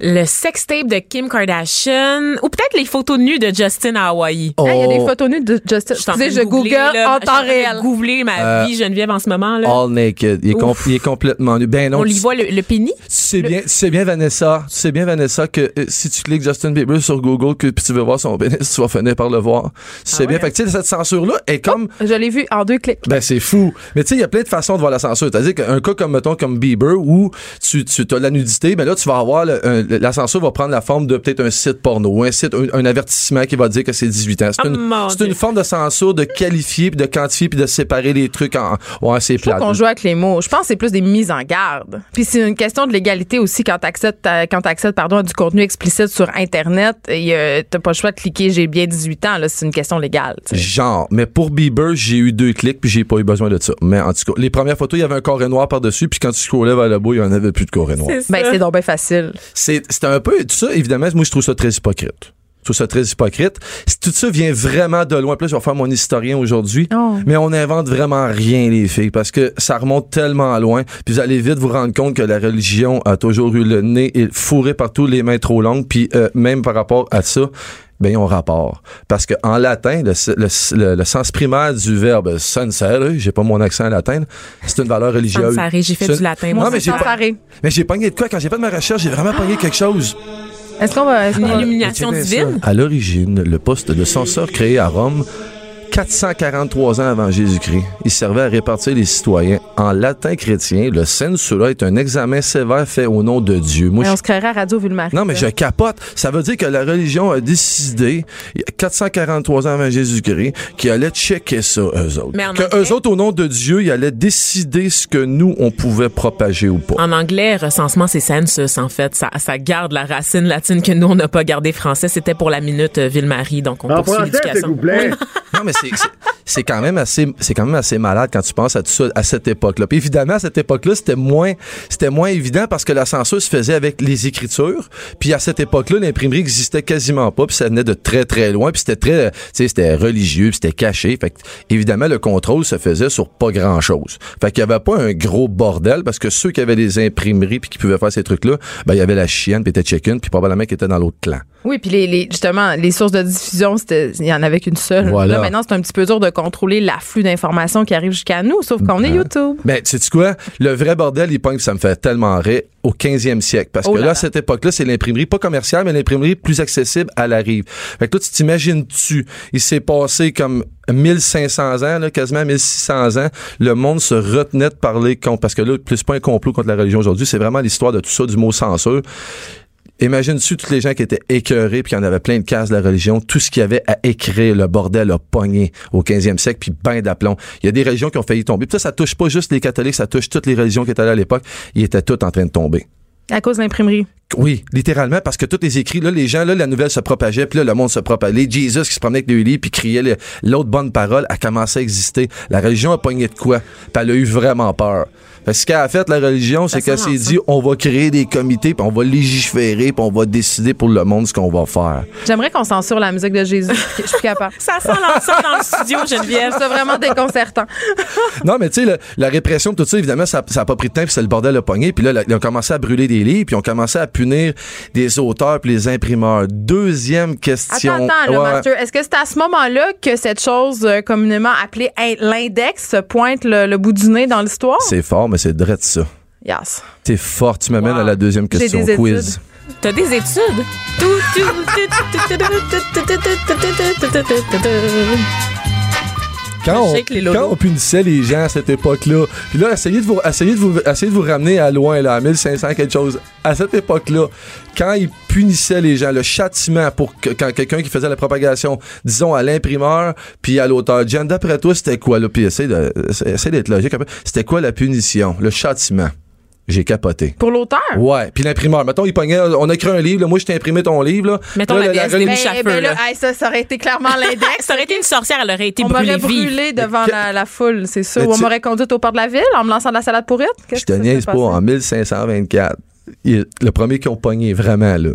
Le sextape de Kim Kardashian ou peut-être les photos nues de Justin à Hawaii. Hey, Il y a des Oh, photos nues de Justin. Je Tu sais, je de googler, google là. en temps réel. googler ma Euh, vie Geneviève en ce moment. Là. All naked. Il est, com- Ouf. il est complètement nu. Ben non. On lui voit le, le pénis? Tu sais bien, tu sais bien Vanessa, tu sais bien Vanessa que euh, si tu cliques Justin Bieber sur Google que puis tu veux voir son pénis, tu vas finir par le voir. Tu sais ouais, bien. hein? Fait que tu sais cette censure là est comme Je l'ai vu en deux clics. Ben, c'est fou. Mais tu sais, il y a plein de façons de voir la censure. C'est-à-dire qu'un cas comme, mettons, comme Bieber, où tu, tu as la nudité, ben là, tu vas avoir, le- un- la censure va prendre la forme de peut-être un site porno, un site, un, un avertissement qui va dire que c'est 18 ans. C'est Oh une, c'est forme de censure de qualifier, puis de quantifier, puis de séparer les trucs en, ouais, c'est Je trouve plat. qu'on joue avec les mots. Je pense que c'est plus des mises en garde. Puis c'est une question de l'égalité aussi quand tu accèdes, quand t'accèdes, pardon, à du contenu explicite sur Internet. et, euh, T'as pas le choix de cliquer j'ai bien 18 ans. là, C'est une question légale. Genre, mais pour Bieber, j'ai eu deux clics puis j'ai pas eu besoin de ça. Mais en tout cas, les premières photos, il y avait un carré noir par-dessus puis quand tu scrollais vers le bas, il y en avait plus de carré noir. C'est ça. Ben, c'est donc bien facile. C'est c'est un peu tout ça évidemment, moi je trouve ça très hypocrite. Je trouve ça très hypocrite. Si Tout ça vient vraiment de loin. Puis là, je vais faire mon historien aujourd'hui. Oh. Mais on n'invente vraiment rien, les filles, parce que ça remonte tellement loin. Puis vous allez vite vous rendre compte que la religion a toujours eu le nez et fourré partout, les mains trop longues. Puis euh, même par rapport à ça, ben, ils ont rapport. Parce que en latin, le, le- le- le sens primaire du verbe sensare, j'ai pas mon accent latin, c'est une valeur religieuse. J'ai fait du latin, Non, moi. mais j'ai pas, mais j'ai pogné de quoi? Quand j'ai fait ma recherche, j'ai vraiment pogné quelque chose. Est-ce qu'on va. est-ce qu'on Une va- illumination Check bien divine. À l'origine, le poste de censeur créé à Rome 443 ans avant Jésus-Christ, il servait à répartir les citoyens. En latin chrétien, le censura est un examen sévère fait au nom de Dieu. Moi, Ouais, je on se créerait à Radio Ville-Marie. non, mais je capote. Ça veut dire que la religion a décidé, il y a 443 ans avant Jésus-Christ, qu'ils allaient checker ça, eux autres. Mais en que anglais- eux autres, au nom de Dieu, ils allaient décider ce que nous, on pouvait propager ou pas. En anglais, recensement, c'est census, en fait. Ça, ça garde la racine latine que nous, on n'a pas gardé français. C'était pour la minute euh, Ville-Marie, donc on En poursuit l'éducation. vous plaît. Non, mais c'est- quand même assez, c'est quand même assez malade quand tu penses à tout ça à cette époque-là. Puis évidemment, à cette époque-là, c'était moins, c'était moins évident parce que la censure se faisait avec les écritures. Puis à cette époque-là, l'imprimerie existait quasiment pas. Puis ça venait de très très loin. Puis c'était très, tu sais, c'était religieux, puis c'était caché. Fait que évidemment, le contrôle se faisait sur pas grand-chose. Fait qu'il y avait pas un gros bordel parce que ceux qui avaient des imprimeries puis qui pouvaient faire ces trucs-là, ben il y avait la chienne, puis était chicken, puis probablement qui était dans l'autre clan. Oui, puis les, les- justement, les sources de diffusion, c'était il y en avait qu'une seule. Voilà. Là, maintenant, c'est un petit peu dur de contrôler l'afflux d'informations qui arrive jusqu'à nous, sauf qu'on est YouTube. Ben, sais tu quoi? Le vrai bordel, il pogne, ça me fait tellement rire, au 15e siècle. Parce Oh que là. à cette époque-là, c'est l'imprimerie, pas commerciale, mais l'imprimerie plus accessible à la rive. Fait que là, tu t'imagines-tu, il s'est passé comme 1500 ans, là, quasiment 1600 ans, le monde se retenait de parler contre, parce que là, plus pas un complot contre la religion aujourd'hui, c'est vraiment l'histoire de tout ça, du mot censure. Imagine-tu tous les gens qui étaient écœurés puis qui en avaient plein de cases de la religion, tout ce qu'il y avait à écrire, le bordel a pogné au 15e siècle, puis ben d'aplomb. Il y a des religions qui ont failli tomber. Puis ça, ça touche pas juste les catholiques, ça touche toutes les religions qui étaient là à l'époque. Ils étaient toutes en train de tomber. À cause de l'imprimerie. Oui, littéralement, parce que tous les écrits, là, les gens, là, la nouvelle se propageait, puis là, le monde se propageait. Jesus qui se promenait avec le lit, puis criait l'autre bonne parole, a commencé à exister. La religion a pogné de quoi? Puis elle a eu vraiment peur. Fait que ce qu'elle a fait, la religion, c'est qu'elle s'est dit, on va créer des comités, puis on va légiférer, puis on va décider pour le monde ce qu'on va faire. J'aimerais qu'on censure la musique de Jésus. Je suis capable. Ça sent l'ensemble dans le studio, Geneviève. C'est vraiment déconcertant. Non, mais tu sais, la répression, tout ça, évidemment, ça n'a pas pris de temps, puis c'est le bordel a pogné. Puis là, ils ont commencé à brûler des livres, puis ils ont commencé à punir des auteurs puis les imprimeurs. Deuxième question. Attends, attends, là, Ouais. Master. Est-ce que c'est à ce moment-là que cette chose euh, communément appelée in- l'index se pointe le, le bout du nez dans l'histoire? C'est fort, mais c'est drôle ça. Yes. T'es fort, tu m'amènes Wow. à la deuxième question des quiz. études. T'as des études? Quand on, Shake les lolos. quand on punissait les gens à cette époque-là, puis là, essayez de vous, essayez de vous, essayez de vous ramener à loin, là, à 1500 quelque chose. À cette époque-là, quand ils punissaient les gens, le châtiment pour que, quand quelqu'un qui faisait la propagation, disons à l'imprimeur, puis à l'auteur, Jen, d'après toi, c'était quoi, là? Puis essaye d'être logique un peu. C'était quoi la punition, le châtiment? J'ai capoté. Pour l'auteur? Ouais, puis l'imprimeur, mettons, il pognait, on a écrit un livre, là, moi je t'ai imprimé ton livre, là. Mettons Là, la Ben, Bouche à ben feu, là, là. hey, ça, ça aurait été clairement l'index. Ça aurait été une sorcière, elle aurait été On m'aurait brûlée vive. brûlé devant Que- la, la foule, c'est sûr. Ou on m'aurait conduite au port de la ville en me lançant de la salade pourrite? Je te niaise pas, en 1524, il- le premier qui ont pogné vraiment, là,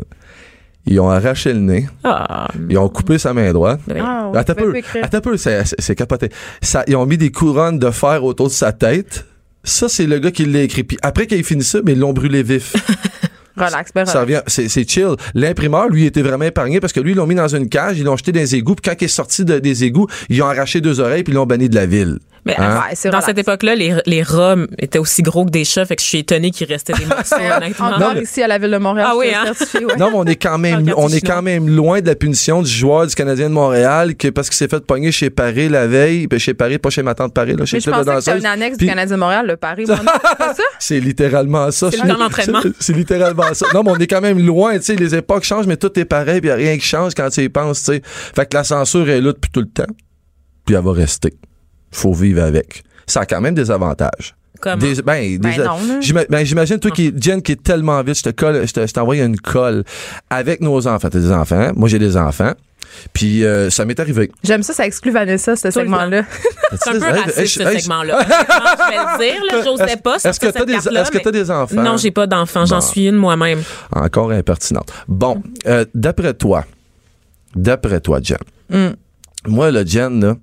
ils ont arraché le nez, Ah, ils ont coupé sa main droite. Ah, ouais, Attends peu, attends peu, c'est, capoté. Ça, ils ont mis des couronnes de fer autour de sa tête. Ça, c'est le gars qui l'a écrit. Puis après qu'il ait fini ça, mais ils l'ont brûlé vif. Relax, ben ça relax. revient, c'est, c'est chill. L'imprimeur, lui, était vraiment épargné parce que lui, ils l'ont mis dans une cage, ils l'ont jeté dans les égouts. Puis quand il est sorti de- des égouts, ils ont arraché deux oreilles puis ils l'ont banni de la ville. Mais Hein? Ouais, c'est dans relax. cette époque-là, les, les rats étaient aussi gros que des chats, fait que je suis étonnée qu'il restait des morceaux, honnêtement. Encore Non, mais- ici à la ville de Montréal. Ah oui, hein? ouais. Non, mais on est quand même, on est quand même loin de la punition du joueur du Canadien de Montréal que parce qu'il s'est fait pogner chez Paris la veille, puis chez Paris, pas chez ma tante Paris, là, chez Mais je le club de pensais que c'était danseuse. une annexe Puis- du Canadien de Montréal, le Paris. c'est? C'est littéralement ça. C'est Je- le temps d'entraînement. c'est- C'est littéralement ça. Non, mais on est quand même loin, tu sais, les époques changent, mais tout est pareil, puis y a rien qui change quand tu y penses, tu sais. Fait que la censure est là depuis tout le temps, puis elle va rester. Faut vivre avec. Ça a quand même des avantages. Comment? Des- ben, Ben des- ben, j'imagine, toi, qui, Jen, qui est tellement vite, je te colle, je te- je t'envoie une colle avec nos enfants. T'as des enfants. Moi, j'ai des enfants. Puis, euh, ça m'est arrivé. J'aime ça, ça exclut Vanessa, ce segment-là. C'est un peu raciste, hey, ce hey, segment-là. Je vais le dire, là, j'osais pas Est-ce que t'as cette des, carte-là, est-ce que mais- t'as des enfants? Non, j'ai pas d'enfant, j'en Bon. suis une moi-même. Encore impertinente. Bon, euh, d'après toi, D'après toi, Jen. Mm. Moi, le Jen, là,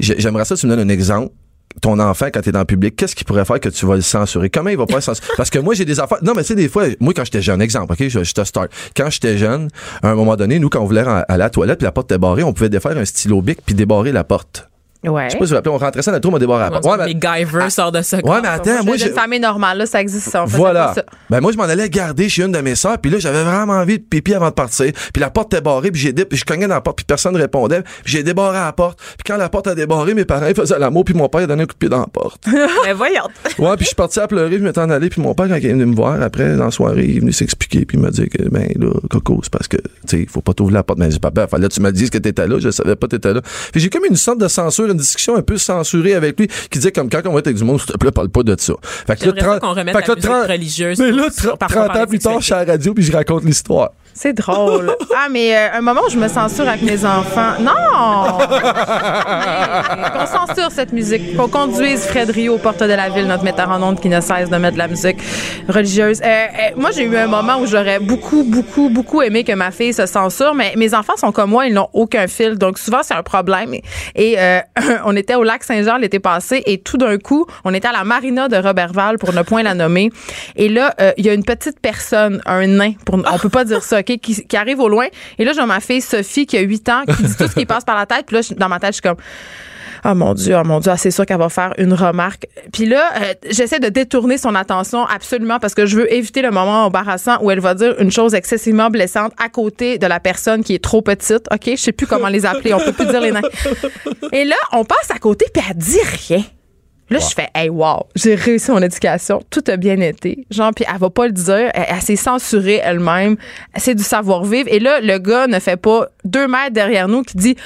j'aimerais ça que tu me donnes un exemple. Ton enfant, quand t'es dans le public, qu'est-ce qu'il pourrait faire que tu vas le censurer? Comment il va pas le censurer? Parce que moi, j'ai des enfants. Non, mais tu sais, des fois, moi, quand j'étais jeune, exemple, OK, je, je te start. Quand j'étais jeune, à un moment donné, nous, quand on voulait aller à la toilette puis la porte était barrée, on pouvait défaire un stylo bic puis débarrer la porte. Ouais. Je sais pas si vous vous rappelez, on rentrait ça dans le trou, on débarrait la porte. Ouais, mais, MacGyver sort de ça. ouais, mais attends, moi, j'ai j'ai. une famille normale, là, ça existe, ça. On Voilà. ça. Ben moi je m'en allais garder chez une de mes sœurs, puis là j'avais vraiment envie de pipi avant de partir. Puis la porte était barrée, puis j'ai dé- puis je cognais dans la porte, puis personne ne répondait. Puis j'ai débarré la porte. Puis quand la porte a débarré, mes parents ils faisaient l'amour, puis mon père a donné un coup de pied dans la porte. Mais voyons. Ouais, puis je suis parti à pleurer, je m'étais en allé, puis mon père quand il est venu me voir après dans la soirée, il est venu s'expliquer, puis il m'a dit que ben là Coco, c'est parce que tu sais, faut pas t'ouvrir la porte. Mais papa, fallait que tu me dises que t'étais là, je savais pas que t'étais là. Puis j'ai comme une sorte de censure, une discussion un peu censurée avec lui qui disait comme quand on va être avec du monde, s'il te plaît, parle pas de ça. Fait que là, J'aimerais ça 30 qu'on remette fait que la là, musique 30 religieuse. mais là, sur- 30, parfois 30 par ans plus tard, je suis à la radio puis je raconte l'histoire. C'est drôle. ah, mais euh, un moment où je me censure avec mes enfants. Non! Qu'on censure cette musique. Qu'on conduise Fred Rio aux portes de la ville, notre metteur en ondes qui ne cesse de mettre de la musique religieuse. Euh, euh, moi, j'ai eu un moment où j'aurais beaucoup, beaucoup, beaucoup aimé que ma fille se censure, mais mes enfants sont comme moi, ils n'ont aucun fil. Donc, souvent, c'est un problème. Et, et, euh, on était au lac Saint-Jean l'été passé et tout d'un coup, on était à la marina de Robertval pour ne point la nommer. Et là, euh, il y a une petite personne, un nain, pour, on peut pas dire ça, OK, qui, qui arrive au loin. Et là, j'ai ma fille Sophie qui a 8 ans, qui dit tout ce qui passe par la tête. Puis là, dans ma tête, je suis comme... Oh mon Dieu, oh mon Dieu, ah, c'est sûr qu'elle va faire une remarque. Puis là, euh, j'essaie de détourner son attention absolument parce que je veux éviter le moment embarrassant où elle va dire une chose excessivement blessante à côté de la personne qui est trop petite. OK, je sais plus comment les appeler, on peut plus dire les nains. Et là, on passe à côté puis elle dit rien. Là, je fais, hey, wow, j'ai réussi mon éducation, tout a bien été. Genre, puis elle va pas le dire, elle, elle s'est censurée elle-même, c'est du savoir-vivre. Et là, le gars ne fait pas deux mètres derrière nous qui dit,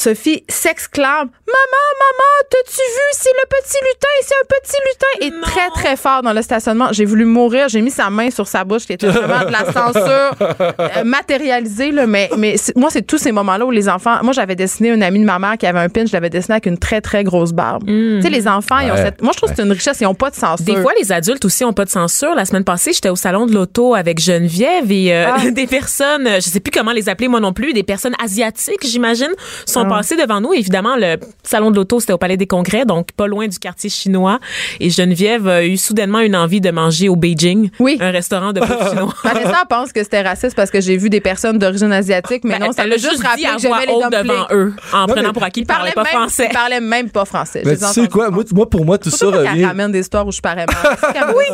Sophie s'exclame, maman, maman, t'as-tu vu, c'est le petit lutin, c'est un petit lutin. Et très, très fort dans le stationnement. J'ai voulu mourir, j'ai mis sa main sur sa bouche, qui était vraiment de la censure euh, matérialisée, là. Mais, mais moi, c'est tous ces moments-là où les enfants, moi, j'avais dessiné un ami de ma mère qui avait un pin, je l'avais dessiné avec une très, très grosse barbe. Tu sais, les enfants, ils ont cette, moi, je trouve que c'est une richesse, ils ont pas de censure. Des fois, les adultes aussi ont pas de censure. La semaine passée, j'étais au salon de l'auto avec Geneviève et euh, Ah. des personnes, je sais plus comment les appeler moi non plus, des personnes asiatiques, j'imagine, sont Passées devant nous. Évidemment, le salon de l'auto, c'était au Palais des Congrès, donc pas loin du quartier chinois. Et Geneviève a eu soudainement une envie de manger au Beijing, Oui. un restaurant de bouffe chinois. Vanessa pense que c'était raciste parce que j'ai vu des personnes d'origine asiatique, mais Ben, non, ça elle m'a a juste rappelé que voix j'aimais les devant eux, en prenant pour acquis Ils qu'ils parlaient pas même, français. Ils parlaient même pas français. Je tu sais quoi, pas. moi, moi pour moi tout ça revient. ramène des histoires où je parais mal. oui.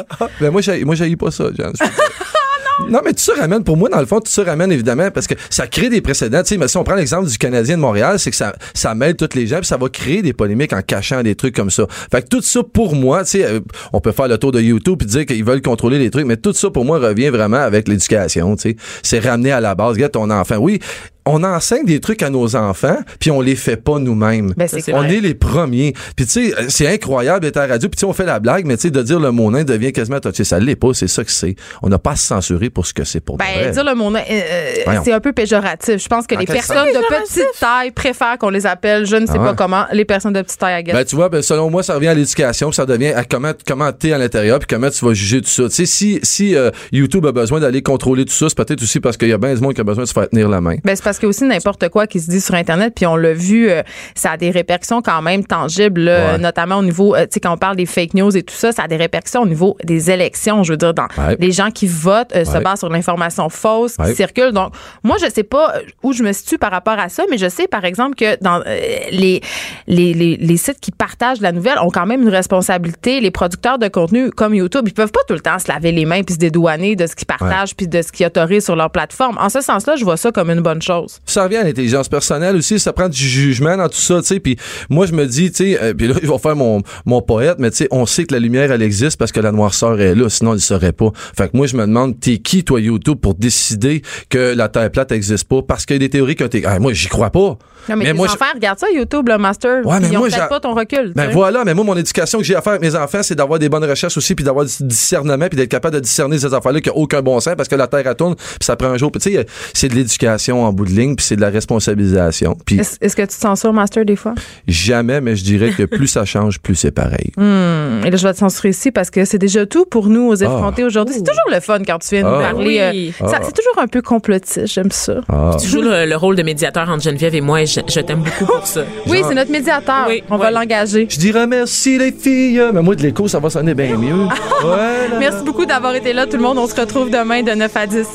Ben moi, j'ai, pas ça, Jan. Non, mais tout ça ramène, pour moi, dans le fond, tout ça ramène évidemment parce que ça crée des précédents. Tu sais, mais si on prend l'exemple du Canadien de Montréal, c'est que ça, ça mêle toutes les gens, puis ça va créer des polémiques en cachant des trucs comme ça. Fait que tout ça, pour moi, tu sais, euh, on peut faire le tour de YouTube et dire qu'ils veulent contrôler les trucs, mais tout ça, pour moi, revient vraiment avec l'éducation, tu sais. C'est ramener à la base, regarde ton enfant. Oui, on enseigne des trucs à nos enfants, puis on les fait pas nous-mêmes. Ben, c'est on vrai. est les premiers. Puis tu sais, euh, c'est incroyable d'être à la radio, puis tu sais, on fait la blague, mais tu sais, de dire le mot nain devient quasiment touché. Ça l'est pas, c'est ça que c'est. On n'a pas à se censurer pour ce que c'est pour de Ben, vrai. dire le mot nain, euh, euh, c'est un peu péjoratif. Je pense que En les personnes de petite taille préfèrent qu'on les appelle, je ne sais Ah pas comment, les personnes de petite taille à Ben, tu vois, ben, selon moi, ça revient à l'éducation, puis ça devient à comment, comment t'es à l'intérieur, puis comment tu vas juger tout ça. Tu sais, si, si euh, YouTube a besoin d'aller contrôler tout ça, c'est peut-être aussi parce qu'il y a bien du monde qui a besoin de se faire tenir la main. Ben, c'est parce qu'il y a aussi n'importe quoi qui se dit sur Internet, puis on l'a vu, euh, ça a des répercussions quand même tangibles, là, Ouais. notamment au niveau, euh, tu sais, quand on parle des fake news et tout ça, ça a des répercussions au niveau des élections, je veux dire, dans Ouais. les gens qui votent euh, se basent sur l'information fausse qui circule. Donc, moi, je sais pas euh, où je me situe par rapport à ça, mais je sais, par exemple, que dans euh, les, les, les, les sites qui partagent la nouvelle ont quand même une responsabilité. Les producteurs de contenu comme YouTube, ils peuvent pas tout le temps se laver les mains puis se dédouaner de ce qu'ils partagent puis de ce qu'ils autorisent sur leur plateforme. En ce sens-là, je vois ça comme une bonne chose. Ça revient à l'intelligence personnelle aussi, ça prend du jugement dans tout ça, tu sais. Puis moi, je me dis, tu sais, euh, puis là, je vais faire mon, mon poète, mais tu sais, on sait que la lumière, elle existe parce que la noirceur est là, sinon, elle ne serait pas. Fait que moi, je me demande, t'es qui, toi, YouTube, pour décider que la Terre plate n'existe pas? Parce qu'il y a des théories que t'es... Ah, moi, j'y crois pas. Non, mais, tes moi, je- enfants, regarde ça, YouTube, le master. Ouais, mais ils ont moi, pas ton recul. Ben voilà, mais moi, mon éducation que j'ai à faire avec mes enfants, c'est d'avoir des bonnes recherches aussi, puis d'avoir du discernement, puis d'être capable de discerner ces affaires-là qui n'ont aucun bon sens parce que la Terre elle tourne, puis ça prend un jour. Puis tu sais, c'est de l'éducation en bout de ligne, puis c'est de la responsabilisation. Puis Est-ce est-ce que tu te censures, Master, des fois? jamais, mais je dirais que plus ça change, plus c'est pareil. Hum, Et là, je vais te censurer ici parce que c'est déjà tout pour nous aux effrontés aujourd'hui. C'est toujours le fun quand tu viens nous Ah. parler. euh, Oui. ça- C'est toujours un peu complotiste, j'aime ça. Ah. Tu joues le, le rôle de médiateur entre Geneviève et moi et je, je t'aime beaucoup pour ça. Oui, c'est notre médiateur. Oui, On va l'engager. Je dirais merci les filles, mais moi de l'écho, ça va sonner bien mieux. Ouais, là, Merci beaucoup d'avoir été là, tout le monde. On se retrouve demain de 9 à 10.